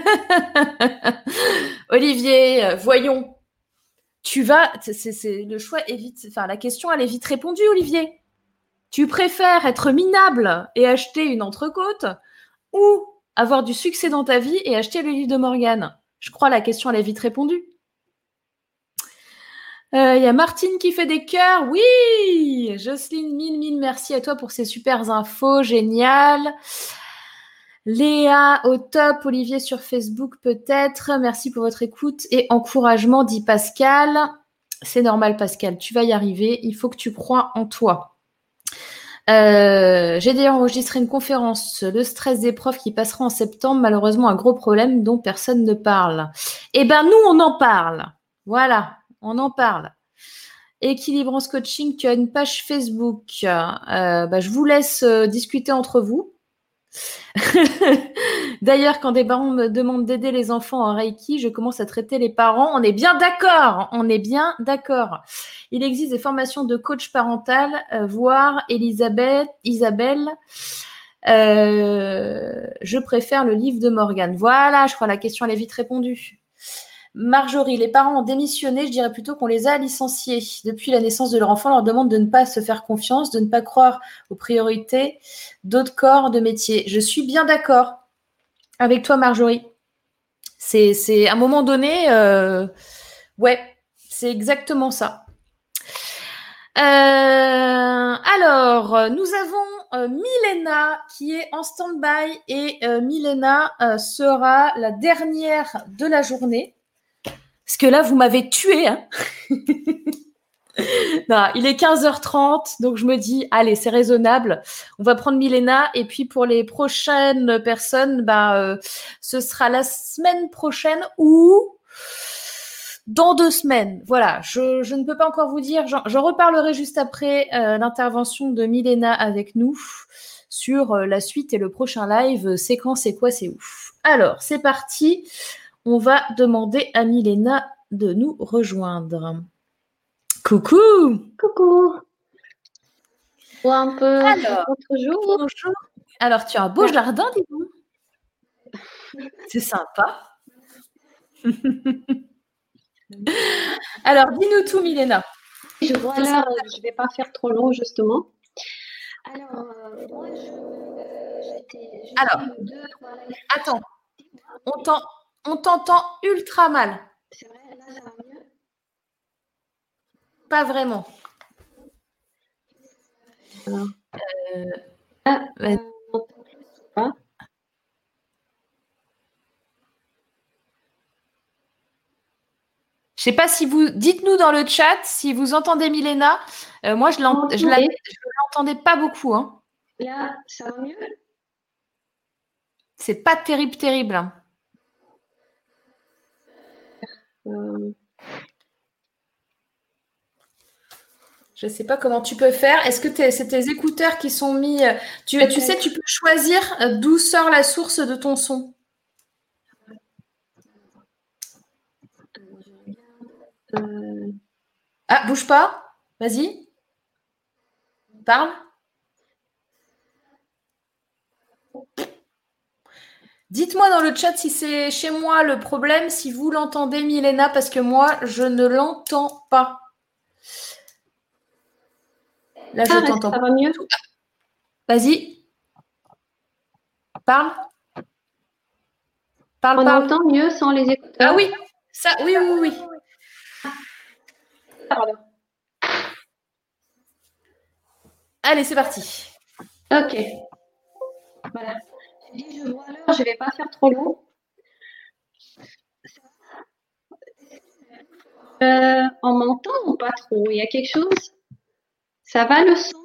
Olivier, voyons. Tu vas, c'est le choix est vite, enfin la question elle est vite répondue, Olivier. Tu préfères être minable et acheter une entrecôte ou avoir du succès dans ta vie et acheter le livre de Morgane? Je crois la question elle est vite répondue. Il euh, y a Martine qui fait des cœurs. Oui Jocelyne, mille, mille merci à toi pour ces super infos. Génial. Léa au top, Olivier sur Facebook peut-être. Merci pour votre écoute et encouragement, dit Pascal. C'est normal, Pascal, tu vas y arriver. Il faut que tu crois en toi. Euh, j'ai d'ailleurs enregistré une conférence, le stress des profs qui passera en septembre. Malheureusement, un gros problème dont personne ne parle. Eh ben, nous, on en parle. Voilà, on en parle. Équilibrance Coaching, tu as une page Facebook. Euh, bah, je vous laisse euh, discuter entre vous. D'ailleurs, quand des parents me demandent d'aider les enfants en Reiki, je commence à traiter les parents. On est bien d'accord. On est bien d'accord. Il existe des formations de coach parental, euh, voire Elisabeth, Isabelle. je préfère le livre de Morgane. Voilà, je crois la question elle est vite répondue. Marjorie, les parents ont démissionné, je dirais plutôt qu'on les a licenciés. Depuis la naissance de leur enfant, on leur demande de ne pas se faire confiance, de ne pas croire aux priorités d'autres corps de métier. Je suis bien d'accord avec toi, Marjorie. C'est à un moment donné, euh, ouais, c'est exactement ça. Euh, alors, nous avons euh, Milena qui est en stand-by et Milena sera la dernière de la journée. Parce que là, vous m'avez tué. Hein. il est 15h30, donc je me dis, allez, c'est raisonnable. On va prendre Milena. Et puis pour les prochaines personnes, bah, euh, ce sera la semaine prochaine ou dans deux semaines. Voilà, je, ne peux pas encore vous dire. Je reparlerai juste après euh, l'intervention de Milena avec nous sur euh, la suite et le prochain live. C'est quand, c'est quoi, c'est ouf. Alors, c'est parti on va demander à Milena de nous rejoindre. Coucou Coucou un peu Alors, bonjour. Alors, tu as un beau jardin, dis donc. C'est sympa. Alors, dis-nous tout, Milena. Je vois je ne vais pas faire trop long, justement. Alors, euh, Alors attends, on t'en on t'entend ultra mal. C'est vrai, là, ça va mieux Pas vraiment. Alors, euh, ah, euh, Je sais pas si vous dites-nous dans le chat si vous entendez Milena. Euh, moi, je ne l'entendais pas beaucoup. Hein. Là, ça va mieux? C'est pas terrible, terrible. Hein. Euh, je ne sais pas comment tu peux faire. Est-ce que c'est tes écouteurs qui sont mis euh, tu, tu sais, tu peux choisir euh, d'où sort la source de ton son? Ah, bouge pas. Vas-y. Parle. Dites-moi dans le chat si c'est chez moi le problème, si vous l'entendez, Milena, parce que moi, je ne l'entends pas. Là, je ah, t'entends. Ça va mieux Vas-y. Parle. Parle, On entend mieux sans les écouteurs. Ah oui, ça, oui, oui, oui. Pardon. Allez, c'est parti. Ok. Voilà. Je je vois l'heure, je ne vais pas faire trop long. Euh, on m'entend ou pas trop Il y a quelque chose? Ça va le son?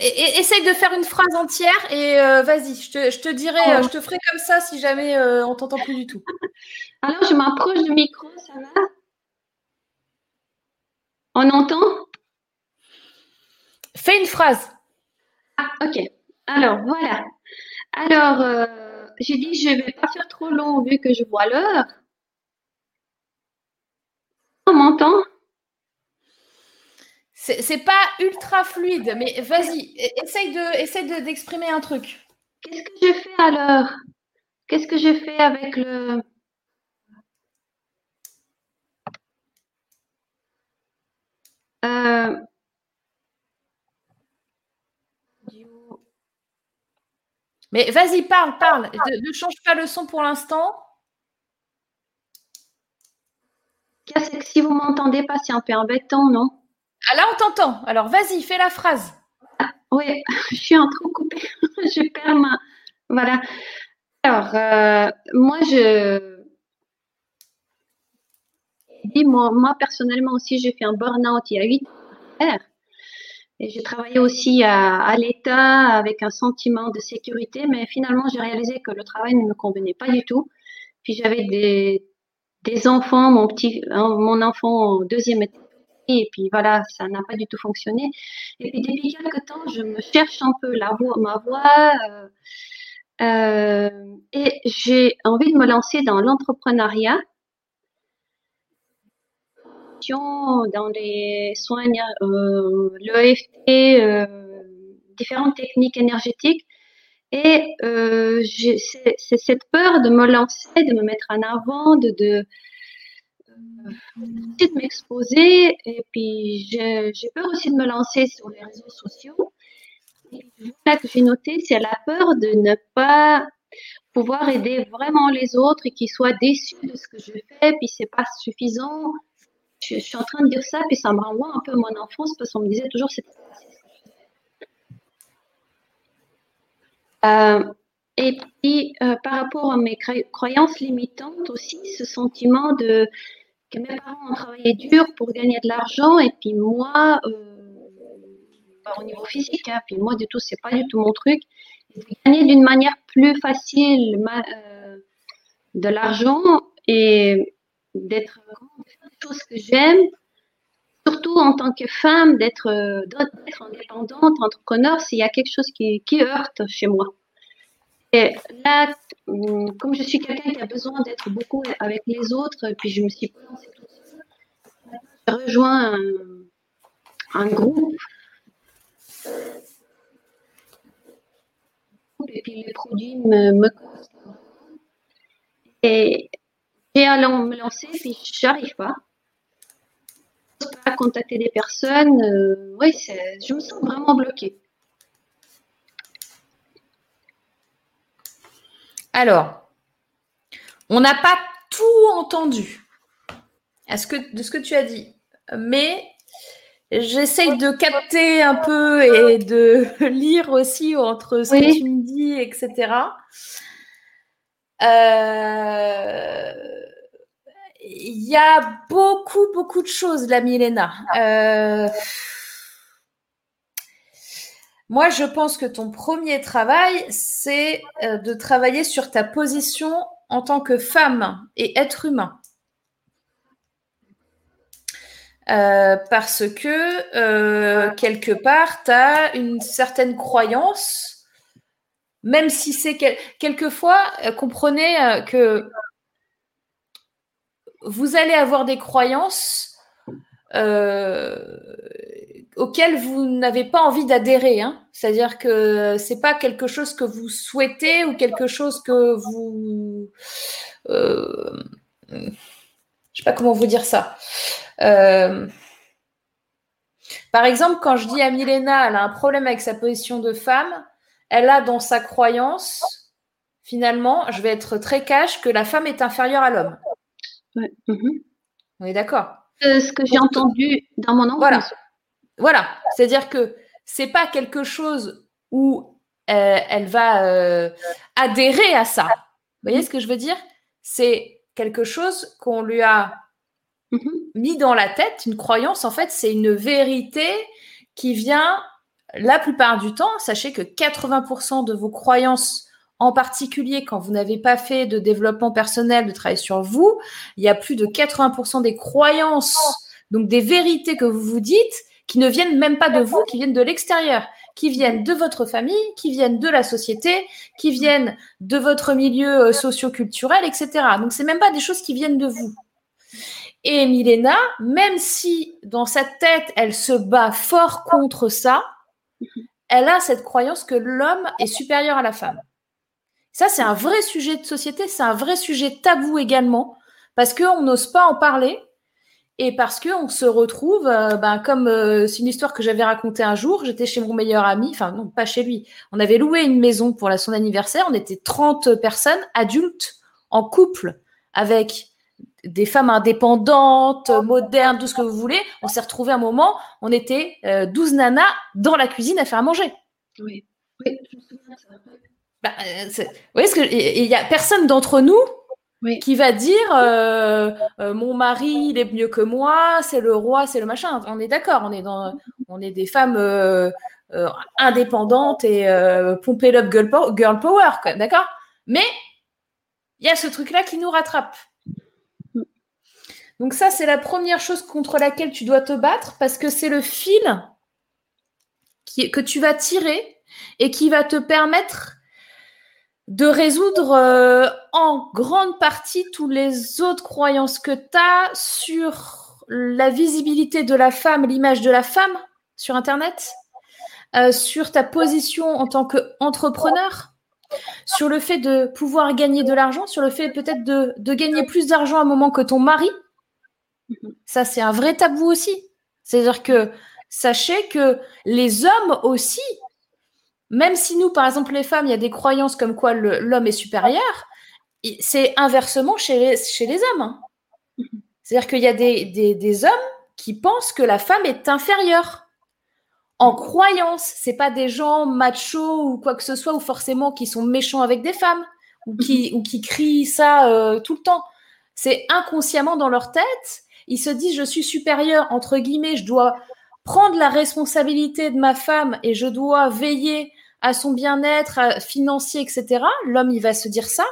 Essaye de faire une phrase entière et euh, vas-y, je te, dirai, oh. je te ferai comme ça si jamais euh, on t'entend plus du tout. Alors, je m'approche du micro, ça va? On entend? Fais une phrase. Ah, ok. Alors, voilà. Alors, euh, j'ai dit, je ne vais pas faire trop long vu que je vois l'heure. On m'entend? C'est pas ultra fluide, mais vas-y, essaye de, essaye d'exprimer un truc. Qu'est-ce que j'ai fait alors? Qu'est-ce que j'ai fait avec le. Euh, mais vas-y, parle, parle. Ne, change pas le son pour l'instant. C'est que si vous m'entendez pas, c'est un peu embêtant, non? Ah là, on t'entend. Alors, vas-y, fais la phrase. oui, je suis en train de couper. je perds ma. Voilà. Alors, euh, moi, je. Moi, moi, personnellement aussi, j'ai fait un burn-out il y a 8 ans. J'ai travaillé aussi à, l'État avec un sentiment de sécurité, mais finalement, j'ai réalisé que le travail ne me convenait pas du tout. Puis j'avais des, des enfants, mon petit, mon enfant en deuxième état et puis voilà, ça n'a pas du tout fonctionné. Et puis depuis quelques temps, je me cherche un peu la voix, ma voix, euh, euh, et j'ai envie de me lancer dans l'entrepreneuriat, dans les soins, euh, l'EFT, euh, différentes techniques énergétiques. Et c'est cette peur de me lancer, de me mettre en avant, de, de de m'exposer et puis j'ai peur aussi de me lancer sur les réseaux sociaux. Là que j'ai noté, c'est la peur de ne pas pouvoir aider vraiment les autres et qu'ils soient déçus de ce que je fais, puis c'est pas suffisant. Je, suis en train de dire ça, puis ça me renvoie un peu à mon enfance parce qu'on me disait toujours c'est euh, et puis, euh, par rapport à mes croyances limitantes aussi, ce sentiment de mes parents ont travaillé dur pour gagner de l'argent et puis moi, euh, au niveau physique, hein, puis moi du tout, c'est pas du tout mon truc. gagner d'une manière plus facile euh, de l'argent et d'être que j'aime, surtout en tant que femme, d'être indépendante, entrepreneur, s'il y a quelque chose qui, heurte chez moi. Et là, hum, comme je suis quelqu'un qui a besoin d'être beaucoup avec les autres, puis je me suis lancée j'ai rejoint un, groupe. Et puis les produits me, me Et j'ai allé me lancer, puis j'arrive pas. Pas contacter des personnes. Euh, oui, je me sens vraiment bloquée. Alors, on n'a pas tout entendu de ce que tu as dit, mais j'essaye de capter un peu et de lire aussi entre ce que tu me dis, etc. Euh, il y a beaucoup, beaucoup de choses, la Milena. Euh, moi, je pense que ton premier travail, c'est euh, de travailler sur ta position en tant que femme et être humain. Euh, parce que euh, quelque part, tu as une certaine croyance, même si c'est quelquefois, comprenez que vous allez avoir des croyances auquel vous n'avez pas envie d'adhérer. Hein. C'est-à-dire que c'est pas quelque chose que vous souhaitez ou quelque chose que vous. Euh, je sais pas comment vous dire ça. Euh, par exemple, quand je dis à Milena, elle a un problème avec sa position de femme, elle a dans sa croyance, finalement, je vais être très cash, que la femme est inférieure à l'homme. Mhm. On est d'accord euh, Ce que j'ai entendu dans mon enfance. Voilà. Voilà. C'est-à-dire que c'est pas quelque chose où euh, elle va euh, adhérer à ça. Vous voyez ce que je veux dire? C'est quelque chose qu'on lui a Mhm. mis dans la tête, une croyance, en fait, c'est une vérité qui vient la plupart du temps. Sachez que 80% de vos croyances, en particulier quand vous n'avez pas fait de développement personnel, de travail sur vous, il y a plus de 80% des croyances, donc des vérités que vous vous dites, qui ne viennent même pas de vous, qui viennent de l'extérieur, qui viennent de votre famille, qui viennent de la société, qui viennent de votre milieu euh, socio-culturel, etc. Donc, c'est même pas des choses qui viennent de vous. Et Milena, même si dans sa tête, elle se bat fort contre ça, elle a cette croyance que l'homme est supérieur à la femme. Ça, c'est un vrai sujet de société, c'est un vrai sujet tabou également, parce qu'on n'ose pas en parler et parce qu'on se retrouve, euh, ben, comme euh, c'est une histoire que j'avais racontée un jour, j'étais chez mon meilleur ami, enfin non, pas chez lui, on avait loué une maison pour la, son anniversaire, on était 30 personnes, adultes, en couple, avec des femmes indépendantes, modernes, tout ce que vous voulez. On s'est retrouvés un moment, on était euh, 12 nanas dans la cuisine à faire à manger. Oui, oui, je me souviens de ça. Bah, euh, c'est- vous voyez ce que il y a personne d'entre nous Oui. qui va dire euh, euh, mon mari il est mieux que moi, c'est le roi, c'est le machin. On est d'accord, on est dans, on est des femmes euh, indépendantes et pompées up girl, girl power, d'accord? Mais il y a ce truc là qui nous rattrape. Donc ça c'est la première chose contre laquelle tu dois te battre parce que c'est le fil qui, que tu vas tirer et qui va te permettre de résoudre euh, en grande partie toutes les autres croyances que tu as sur la visibilité de la femme, l'image de la femme sur Internet, euh, sur ta position en tant qu'entrepreneur, sur le fait de pouvoir gagner de l'argent, sur le fait peut-être de, de gagner plus d'argent à un moment que ton mari. Ça, c'est un vrai tabou aussi. C'est-à-dire que sachez que les hommes aussi, même si nous, par exemple, les femmes, il y a des croyances comme quoi l'homme est supérieur, c'est inversement chez les, chez les hommes. hein. C'est-à-dire qu'il y a des, des- des hommes qui pensent que la femme est inférieure. En croyance, c'est pas des gens machos ou quoi que ce soit, ou forcément qui sont méchants avec des femmes, ou qui, ou qui crient ça euh, tout le temps. C'est inconsciemment dans leur tête, ils se disent je suis supérieur, entre guillemets, je dois prendre la responsabilité de ma femme et je dois veiller à son bien-être à- financier, etc. L'homme, il va se dire ça.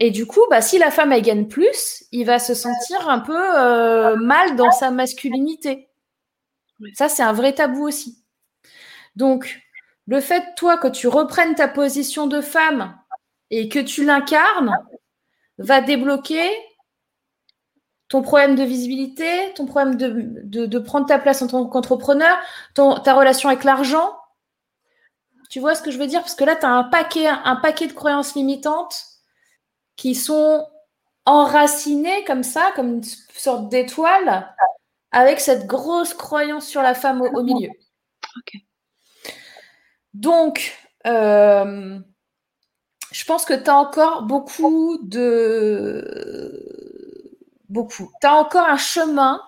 Et du coup, bah, si la femme, elle gagne plus, il va se sentir un peu euh, mal dans sa masculinité. Ça, c'est un vrai tabou aussi. Donc, le fait, toi, que tu reprennes ta position de femme et que tu l'incarnes, va débloquer ton problème de visibilité, ton problème de, de- de prendre ta place en tant qu'entrepreneur, ton- ta relation avec l'argent. Tu vois ce que je veux dire? Parce que là, tu as un paquet, un paquet de croyances limitantes qui sont enracinées comme ça, comme une sorte d'étoile, avec cette grosse croyance sur la femme au, au milieu. Donc, euh, je pense que tu as encore beaucoup de... Beaucoup. Tu as encore un chemin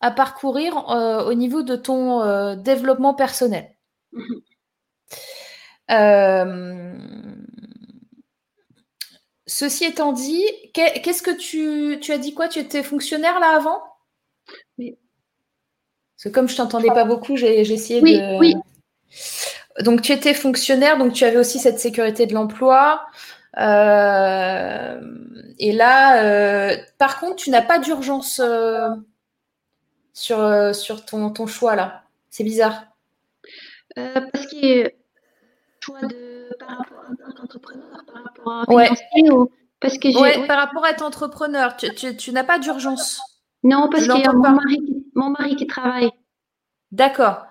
à parcourir euh, au niveau de ton euh, développement personnel. Mhm. Ceci étant dit, qu'est- qu'est-ce que tu, tu as dit quoi? Tu étais fonctionnaire là avant? Oui. Parce que comme je t'entendais pas beaucoup, j'ai essayé Oui, de. oui. Donc tu étais fonctionnaire, donc tu avais aussi cette sécurité de l'emploi. Euh, et là, euh, par contre, tu n'as pas d'urgence euh, sur, euh, sur ton, ton choix là. C'est bizarre. Euh, parce que de par rapport à tant qu'entrepreneur, par rapport à Ouais. financier ou parce que j'ai Ouais, oui. par rapport à être entrepreneur, tu, tu- tu n'as pas d'urgence. non parce qu'il y a mon mari qui- mon mari qui travaille. D'accord.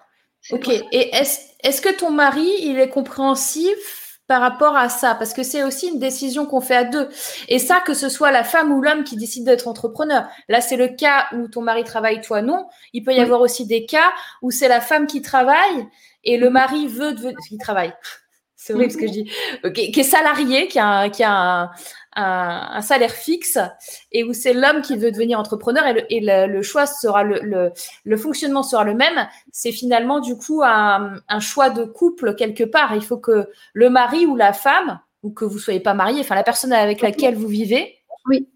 Ok. Et est-ce que ton mari, il est compréhensif par rapport à ça, parce que c'est aussi une décision qu'on fait à deux. Et ça, que ce soit la femme ou l'homme qui décide d'être entrepreneur. Là, c'est le cas où ton mari travaille, toi non. Il peut y avoir aussi des cas où c'est la femme qui travaille et le mari veut devenir, qui travaille. C'est horrible ce que je dis. qui, est salarié, qui a, qui a un, un, salaire fixe et où c'est l'homme qui veut devenir entrepreneur et le, choix sera le, le, fonctionnement sera le même. C'est finalement du coup un, un, choix de couple quelque part. Il faut que le mari ou la femme ou que vous soyez pas marié, enfin la personne avec laquelle vous vivez, oui.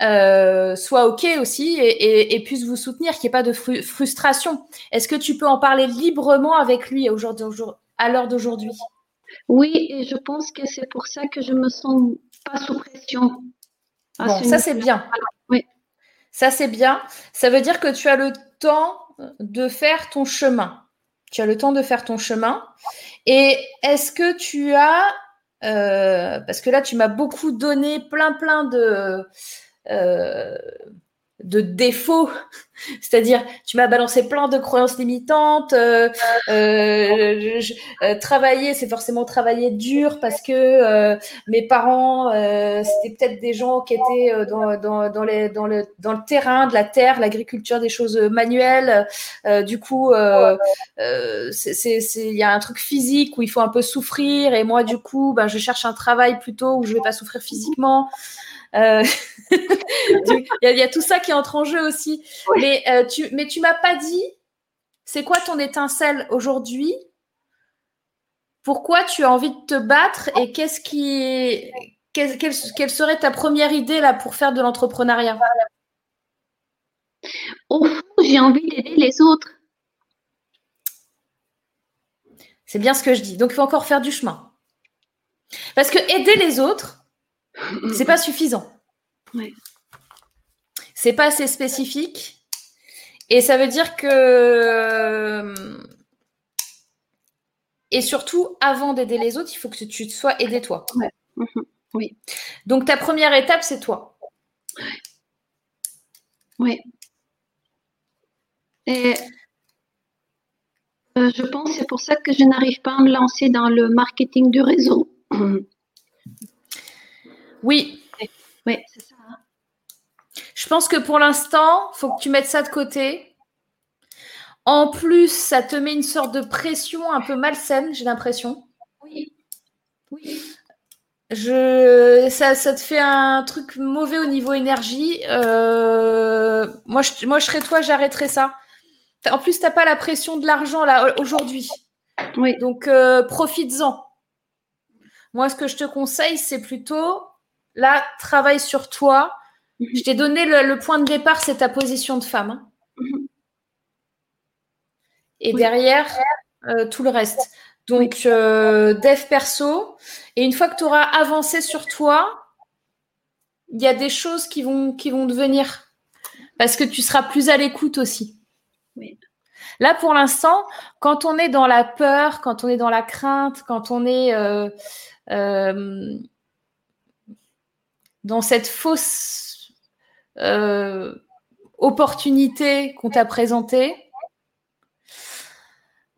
Euh, soit OK aussi et, et, puisse vous soutenir, qu'il n'y ait pas de frustration. Est-ce que tu peux en parler librement avec lui à l'heure d'aujourd'hui? Oui, et je pense que c'est pour ça que je me sens pas sous pression. Bon, ça c'est bien. Oui. Ça c'est bien. Ça veut dire que tu as le temps de faire ton chemin. Tu as le temps de faire ton chemin. Et est-ce que tu as, euh, parce que là tu m'as beaucoup donné plein plein de, euh, de défauts. C'est-à-dire, tu m'as balancé plein de croyances limitantes. Euh, euh, euh, travailler, c'est forcément travailler dur parce que mes parents, c'était peut-être des gens qui étaient dans, dans, dans, dans, le, dans le terrain, de la terre, l'agriculture, des choses manuelles. du coup, il y a un truc physique où il faut un peu souffrir. Et moi, du coup, ben, je cherche un travail plutôt où je vais pas souffrir physiquement. Euh, il y, a tout ça qui entre en jeu aussi. Mais, euh, tu, mais tu m'as pas dit, c'est quoi ton étincelle aujourd'hui? Pourquoi tu as envie de te battre et qu'est-ce qui, quelle, quelle, serait ta première idée là pour faire de l'entrepreneuriat? Au fond, j'ai envie d'aider les autres. C'est bien ce que je dis. Donc, il faut encore faire du chemin. Parce que aider les autres, c'est pas suffisant. Ouais. C'est pas assez spécifique. Et ça veut dire que. Et surtout, avant d'aider les autres, il faut que tu te sois aidé toi. Mhm. Oui. Donc ta première étape, c'est toi. Oui. Et euh, je pense que c'est pour ça que je n'arrive pas à me lancer dans le marketing du réseau. Oui. Oui, c'est ça. Hein. Je pense que pour l'instant, il faut que tu mettes ça de côté. En plus, ça te met une sorte de pression un peu malsaine, j'ai l'impression. Oui. Oui. Je, ça, ça, te fait un truc mauvais au niveau énergie. Euh, moi, je, moi, je serais toi, j'arrêterais ça. En plus, tu n'as pas la pression de l'argent là aujourd'hui. Oui. Donc, euh, profites-en. Moi, ce que je te conseille, c'est plutôt Là, travaille sur toi. Je t'ai donné le, point de départ, c'est ta position de femme. Hein. Et derrière, euh, tout le reste. Donc, euh, dev perso. Et une fois que tu auras avancé sur toi, il y a des choses qui vont, qui vont devenir. Parce que tu seras plus à l'écoute aussi. Là, pour l'instant, quand on est dans la peur, quand on est dans la crainte, quand on est euh, dans cette fausse euh, opportunité qu'on t'a présentée,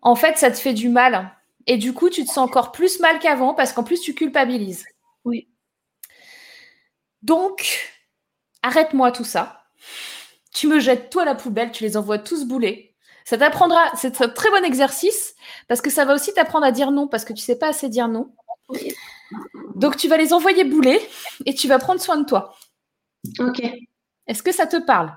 en fait, ça te fait du mal. Et du coup, tu te sens encore plus mal qu'avant parce qu'en plus, tu culpabilises. Oui. Donc, arrête-moi tout ça. Tu me jettes toi à la poubelle, tu les envoies tous bouler. Ça t'apprendra, c'est un très bon exercice parce que ça va aussi t'apprendre à dire non parce que tu sais pas assez dire non. Donc, tu vas les envoyer bouler et tu vas prendre soin de toi. Ok. Est-ce que ça te parle?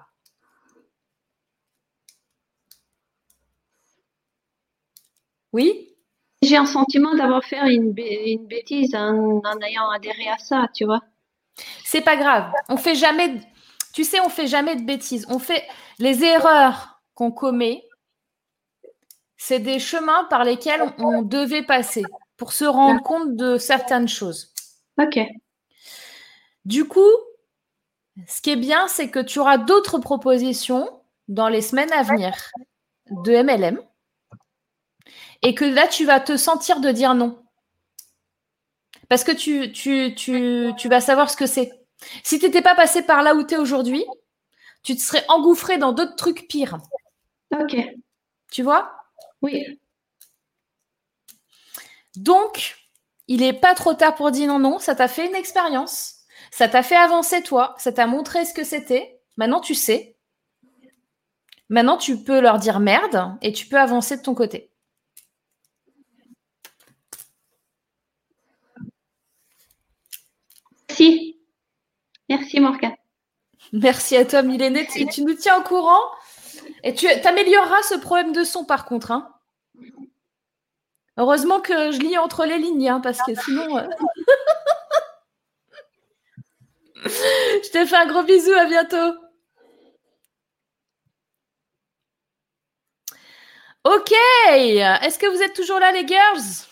Oui? J'ai un sentiment d'avoir fait une, bêtise en, ayant adhéré à ça, tu vois. C'est pas grave. On fait jamais. Tu sais, on fait jamais de bêtises. On fait les erreurs qu'on commet. C'est des chemins par lesquels on devait passer pour se rendre compte de certaines choses. Ok. Du coup, ce qui est bien, c'est que tu auras d'autres propositions dans les semaines à venir de MLM et que là, tu vas te sentir de dire non. Parce que tu, tu, tu, tu vas savoir ce que c'est. Si tu n'étais pas passé par là où tu es aujourd'hui, tu te serais engouffré dans d'autres trucs pires. Ok. Tu vois? Oui. Donc, il n'est pas trop tard pour dire non, non, ça t'a fait une expérience, ça t'a fait avancer toi, ça t'a montré ce que c'était. Maintenant, tu sais. Maintenant, tu peux leur dire merde et tu peux avancer de ton côté. Merci. Merci, Morgane. Merci à toi, Milène. Tu, tu nous tiens au courant et tu amélioreras ce problème de son, par contre. Hein. Heureusement que je lis entre les lignes, hein, parce que sinon. Euh, je te fais un gros bisou, à bientôt. Ok, est-ce que vous êtes toujours là, les girls?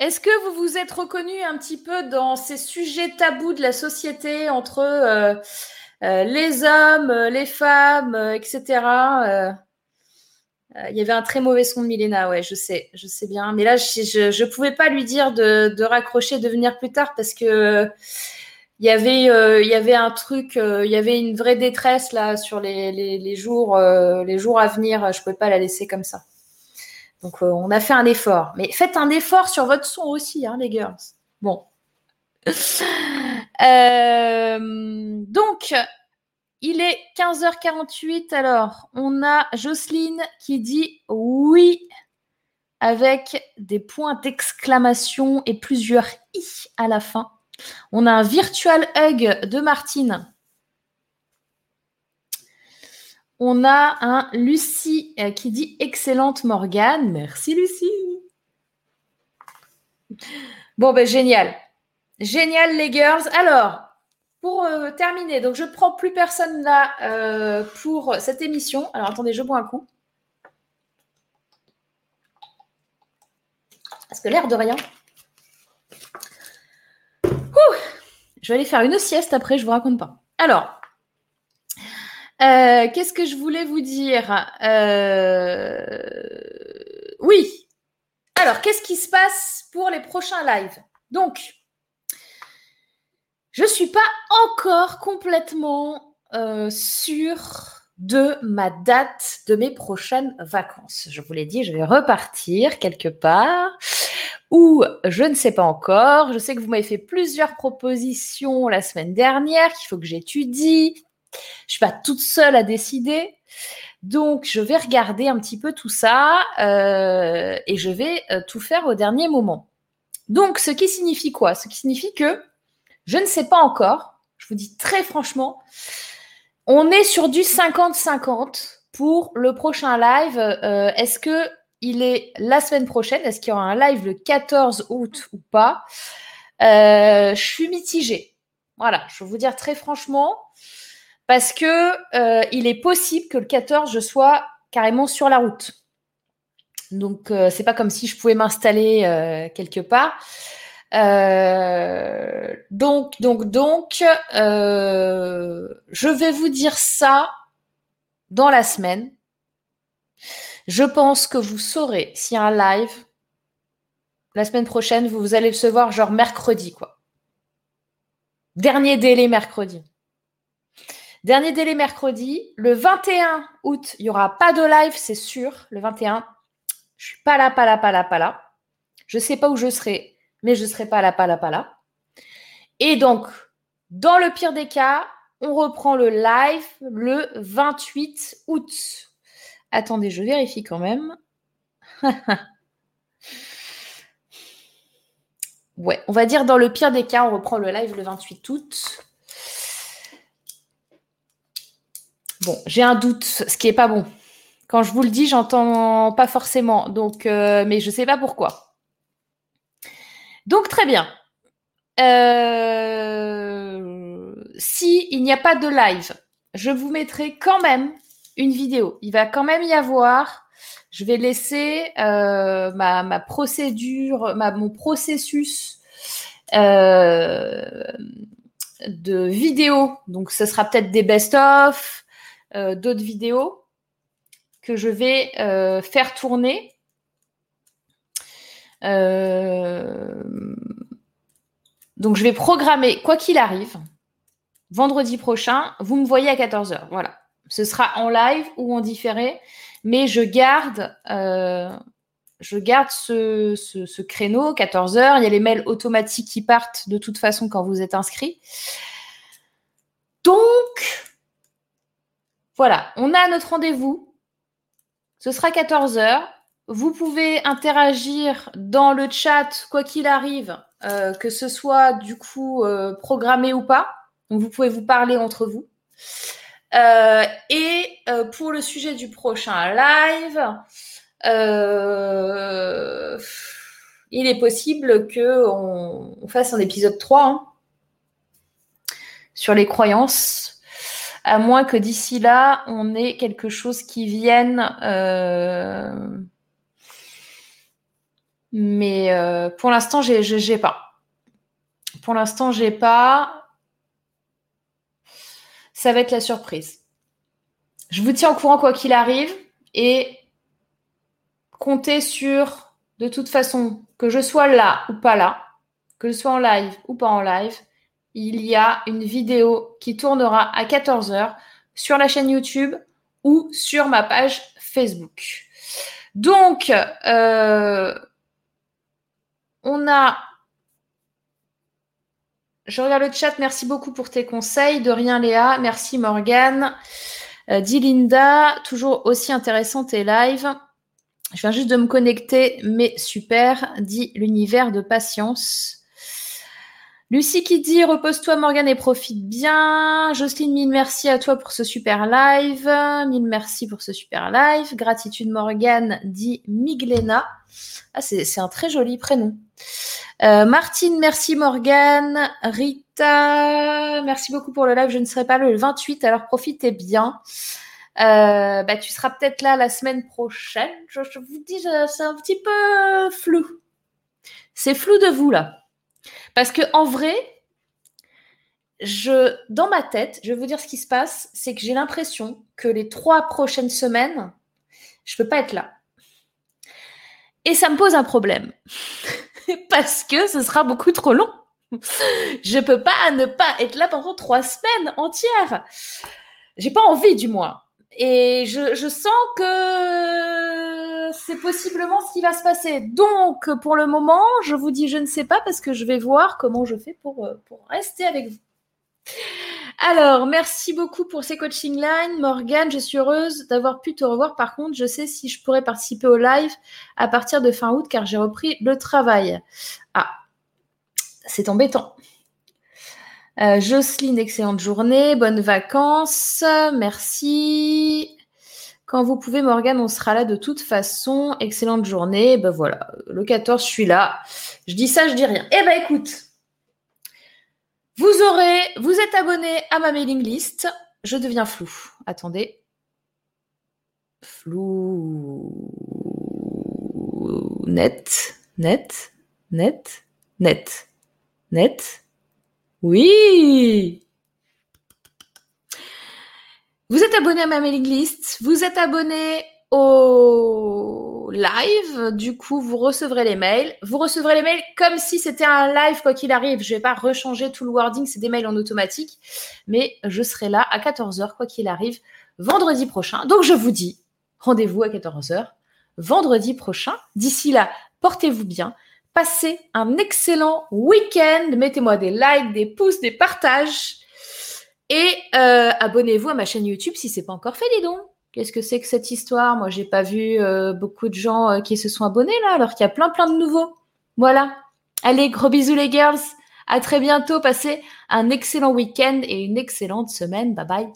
Est-ce que vous vous êtes reconnus un petit peu dans ces sujets tabous de la société entre euh, euh, les hommes, les femmes, etc. Euh, il y avait un très mauvais son de Milena, ouais, je sais, je sais bien. Mais là, je ne pouvais pas lui dire de, raccrocher, de venir plus tard parce que il y avait, euh, il y avait un truc, euh, il y avait une vraie détresse là sur les, jours, les jours à venir. Je pouvais pas la laisser comme ça. Donc, on a fait un effort. Mais faites un effort sur votre son aussi, hein, les girls. Bon. donc, il est 15h48. Alors, on a Jocelyne qui dit oui avec des points d'exclamation et plusieurs i à la fin. On a un virtual hug de Martine. On a un Lucie euh, qui dit excellente Morgane. Merci Lucie. Bon, ben génial. Génial les girls. Alors, pour euh, terminer, donc je prends plus personne là euh, pour cette émission. Alors attendez, je bois un coup. Parce que l'air de rien. je vais aller faire une sieste après, je ne vous raconte pas. Alors, euh, qu'est-ce que je voulais vous dire Oui. Alors, qu'est-ce qui se passe pour les prochains lives? Donc, je ne suis pas encore complètement euh, sûre de ma date de mes prochaines vacances. Je vous l'ai dit, je vais repartir quelque part où je ne sais pas encore. Je sais que vous m'avez fait plusieurs propositions la semaine dernière qu'il faut que j'étudie. Je suis pas toute seule à décider. Donc, je vais regarder un petit peu tout ça euh, et je vais euh, tout faire au dernier moment. Donc, ce qui signifie quoi? Ce qui signifie que je ne sais pas encore. Je vous dis très franchement. On est sur du 50-50 pour le prochain live. Euh, est-ce que il est la semaine prochaine? Est-ce qu'il y aura un live le 14 août ou pas? Euh, Je suis mitigée. Voilà, je vais vous dire très franchement, parce que euh, il est possible que le 14 je sois carrément sur la route. Donc c'est pas comme si je pouvais m'installer quelque part. Euh, donc, donc, donc, euh, je vais vous dire ça dans la semaine. Je pense que vous saurez s'il y a un live la semaine prochaine, vous, allez se voir genre mercredi, quoi. Dernier délai mercredi. Dernier délai mercredi. Le 21 août, il n'y aura pas de live, c'est sûr. Le 21, je suis pas là, pas là, pas là, pas là. Je ne sais pas où je serai mais je ne serai pas là, pas là, pas là. Et donc, dans le pire des cas, on reprend le live le 28 août. Attendez, je vérifie quand même. ouais, on va dire dans le pire des cas, on reprend le live le 28 août. Bon, j'ai un doute, ce qui n'est pas bon. Quand je vous le dis, j'entends pas forcément. Donc, euh, mais je ne sais pas pourquoi. Donc très bien. Euh, si il n'y a pas de live, je vous mettrai quand même une vidéo. Il va quand même y avoir. Je vais laisser euh, ma, procédure, mon processus euh, de vidéo. Donc, ce sera peut-être des best-of, d'autres vidéos que je vais faire tourner euh, donc, je vais programmer, quoi qu'il arrive, vendredi prochain, vous me voyez à 14h. Voilà. Ce sera en live ou en différé, mais je garde euh, je garde ce, ce, créneau, 14h. Il y a les mails automatiques qui partent de toute façon quand vous êtes inscrit. Donc, voilà, on a notre rendez-vous. Ce sera 14h. Vous pouvez interagir dans le chat, quoi qu'il arrive, euh, que ce soit du coup euh, programmé ou pas. Donc, vous pouvez vous parler entre vous. Euh, et pour le sujet du prochain live, il est possible qu'on on fasse un épisode 3 hein, sur les croyances à moins que d'ici là, on ait quelque chose qui vienne. Mais euh, pour l'instant, j'ai, j'ai pas. Pour l'instant, j'ai pas. Ça va être la surprise. Je vous tiens au courant quoi qu'il arrive et comptez sur, de toute façon, que je sois là ou pas là, que je sois en live ou pas en live, il y a une vidéo qui tournera à 14h sur la chaîne YouTube ou sur ma page Facebook. Donc, euh, on a... Je regarde le chat, merci beaucoup pour tes conseils. De rien Léa, merci Morgane. Euh, Linda, toujours aussi intéressante et live. Je viens juste de me connecter, mais super, dit l'univers de patience. Lucie qui dit repose-toi Morgane et profite bien. Jocelyne, mille merci à toi pour ce super live. Mille merci pour ce super live. Gratitude Morgane dit Miglena. Ah, c'est un très joli prénom. Euh, Martine, merci Morgane. Rita, merci beaucoup pour le live. Je ne serai pas le 28, alors profitez bien. Euh, bah, tu seras peut-être là la semaine prochaine. Je, vous dis, c'est un petit peu flou. C'est flou de vous là. Parce que en vrai, dans ma tête, je vais vous dire ce qui se passe, c'est que j'ai l'impression que les trois prochaines semaines, je peux pas être là. Et ça me pose un problème. Parce que ce sera beaucoup trop long. Je peux pas ne pas être là pendant trois semaines entières. J'ai pas envie, du moins. Et je, sens que c'est possiblement ce qui va se passer. Donc, pour le moment, je vous dis, je ne sais pas parce que je vais voir comment je fais pour, euh, pour rester avec vous. Alors, merci beaucoup pour ces coaching lines. Morgane, je suis heureuse d'avoir pu te revoir. Par contre, je sais si je pourrais participer au live à partir de fin août car j'ai repris le travail. Ah, c'est embêtant. Euh, Jocelyne, excellente journée, bonnes vacances, merci. Quand vous pouvez, Morgane, on sera là de toute façon. Excellente journée. Ben voilà, le 14, je suis là. Je dis ça, je dis rien. Eh ben écoute, vous aurez, vous êtes abonné à ma mailing list. Je deviens flou. Attendez. Flou. Net, net, net, net, net. Oui Vous êtes abonné à ma mailing list, vous êtes abonné au live, du coup vous recevrez les mails. Vous recevrez les mails comme si c'était un live quoi qu'il arrive. Je ne vais pas rechanger tout le wording, c'est des mails en automatique, mais je serai là à 14h quoi qu'il arrive vendredi prochain. Donc je vous dis rendez-vous à 14h vendredi prochain. D'ici là, portez-vous bien. Passez un excellent week-end. Mettez-moi des likes, des pouces, des partages. Et euh, abonnez-vous à ma chaîne YouTube si ce n'est pas encore fait, dis donc. Qu'est-ce que c'est que cette histoire? Moi, j'ai pas vu euh, beaucoup de gens euh, qui se sont abonnés là, alors qu'il y a plein plein de nouveaux. Voilà. Allez, gros bisous les girls. À très bientôt. Passez un excellent week-end et une excellente semaine. Bye bye.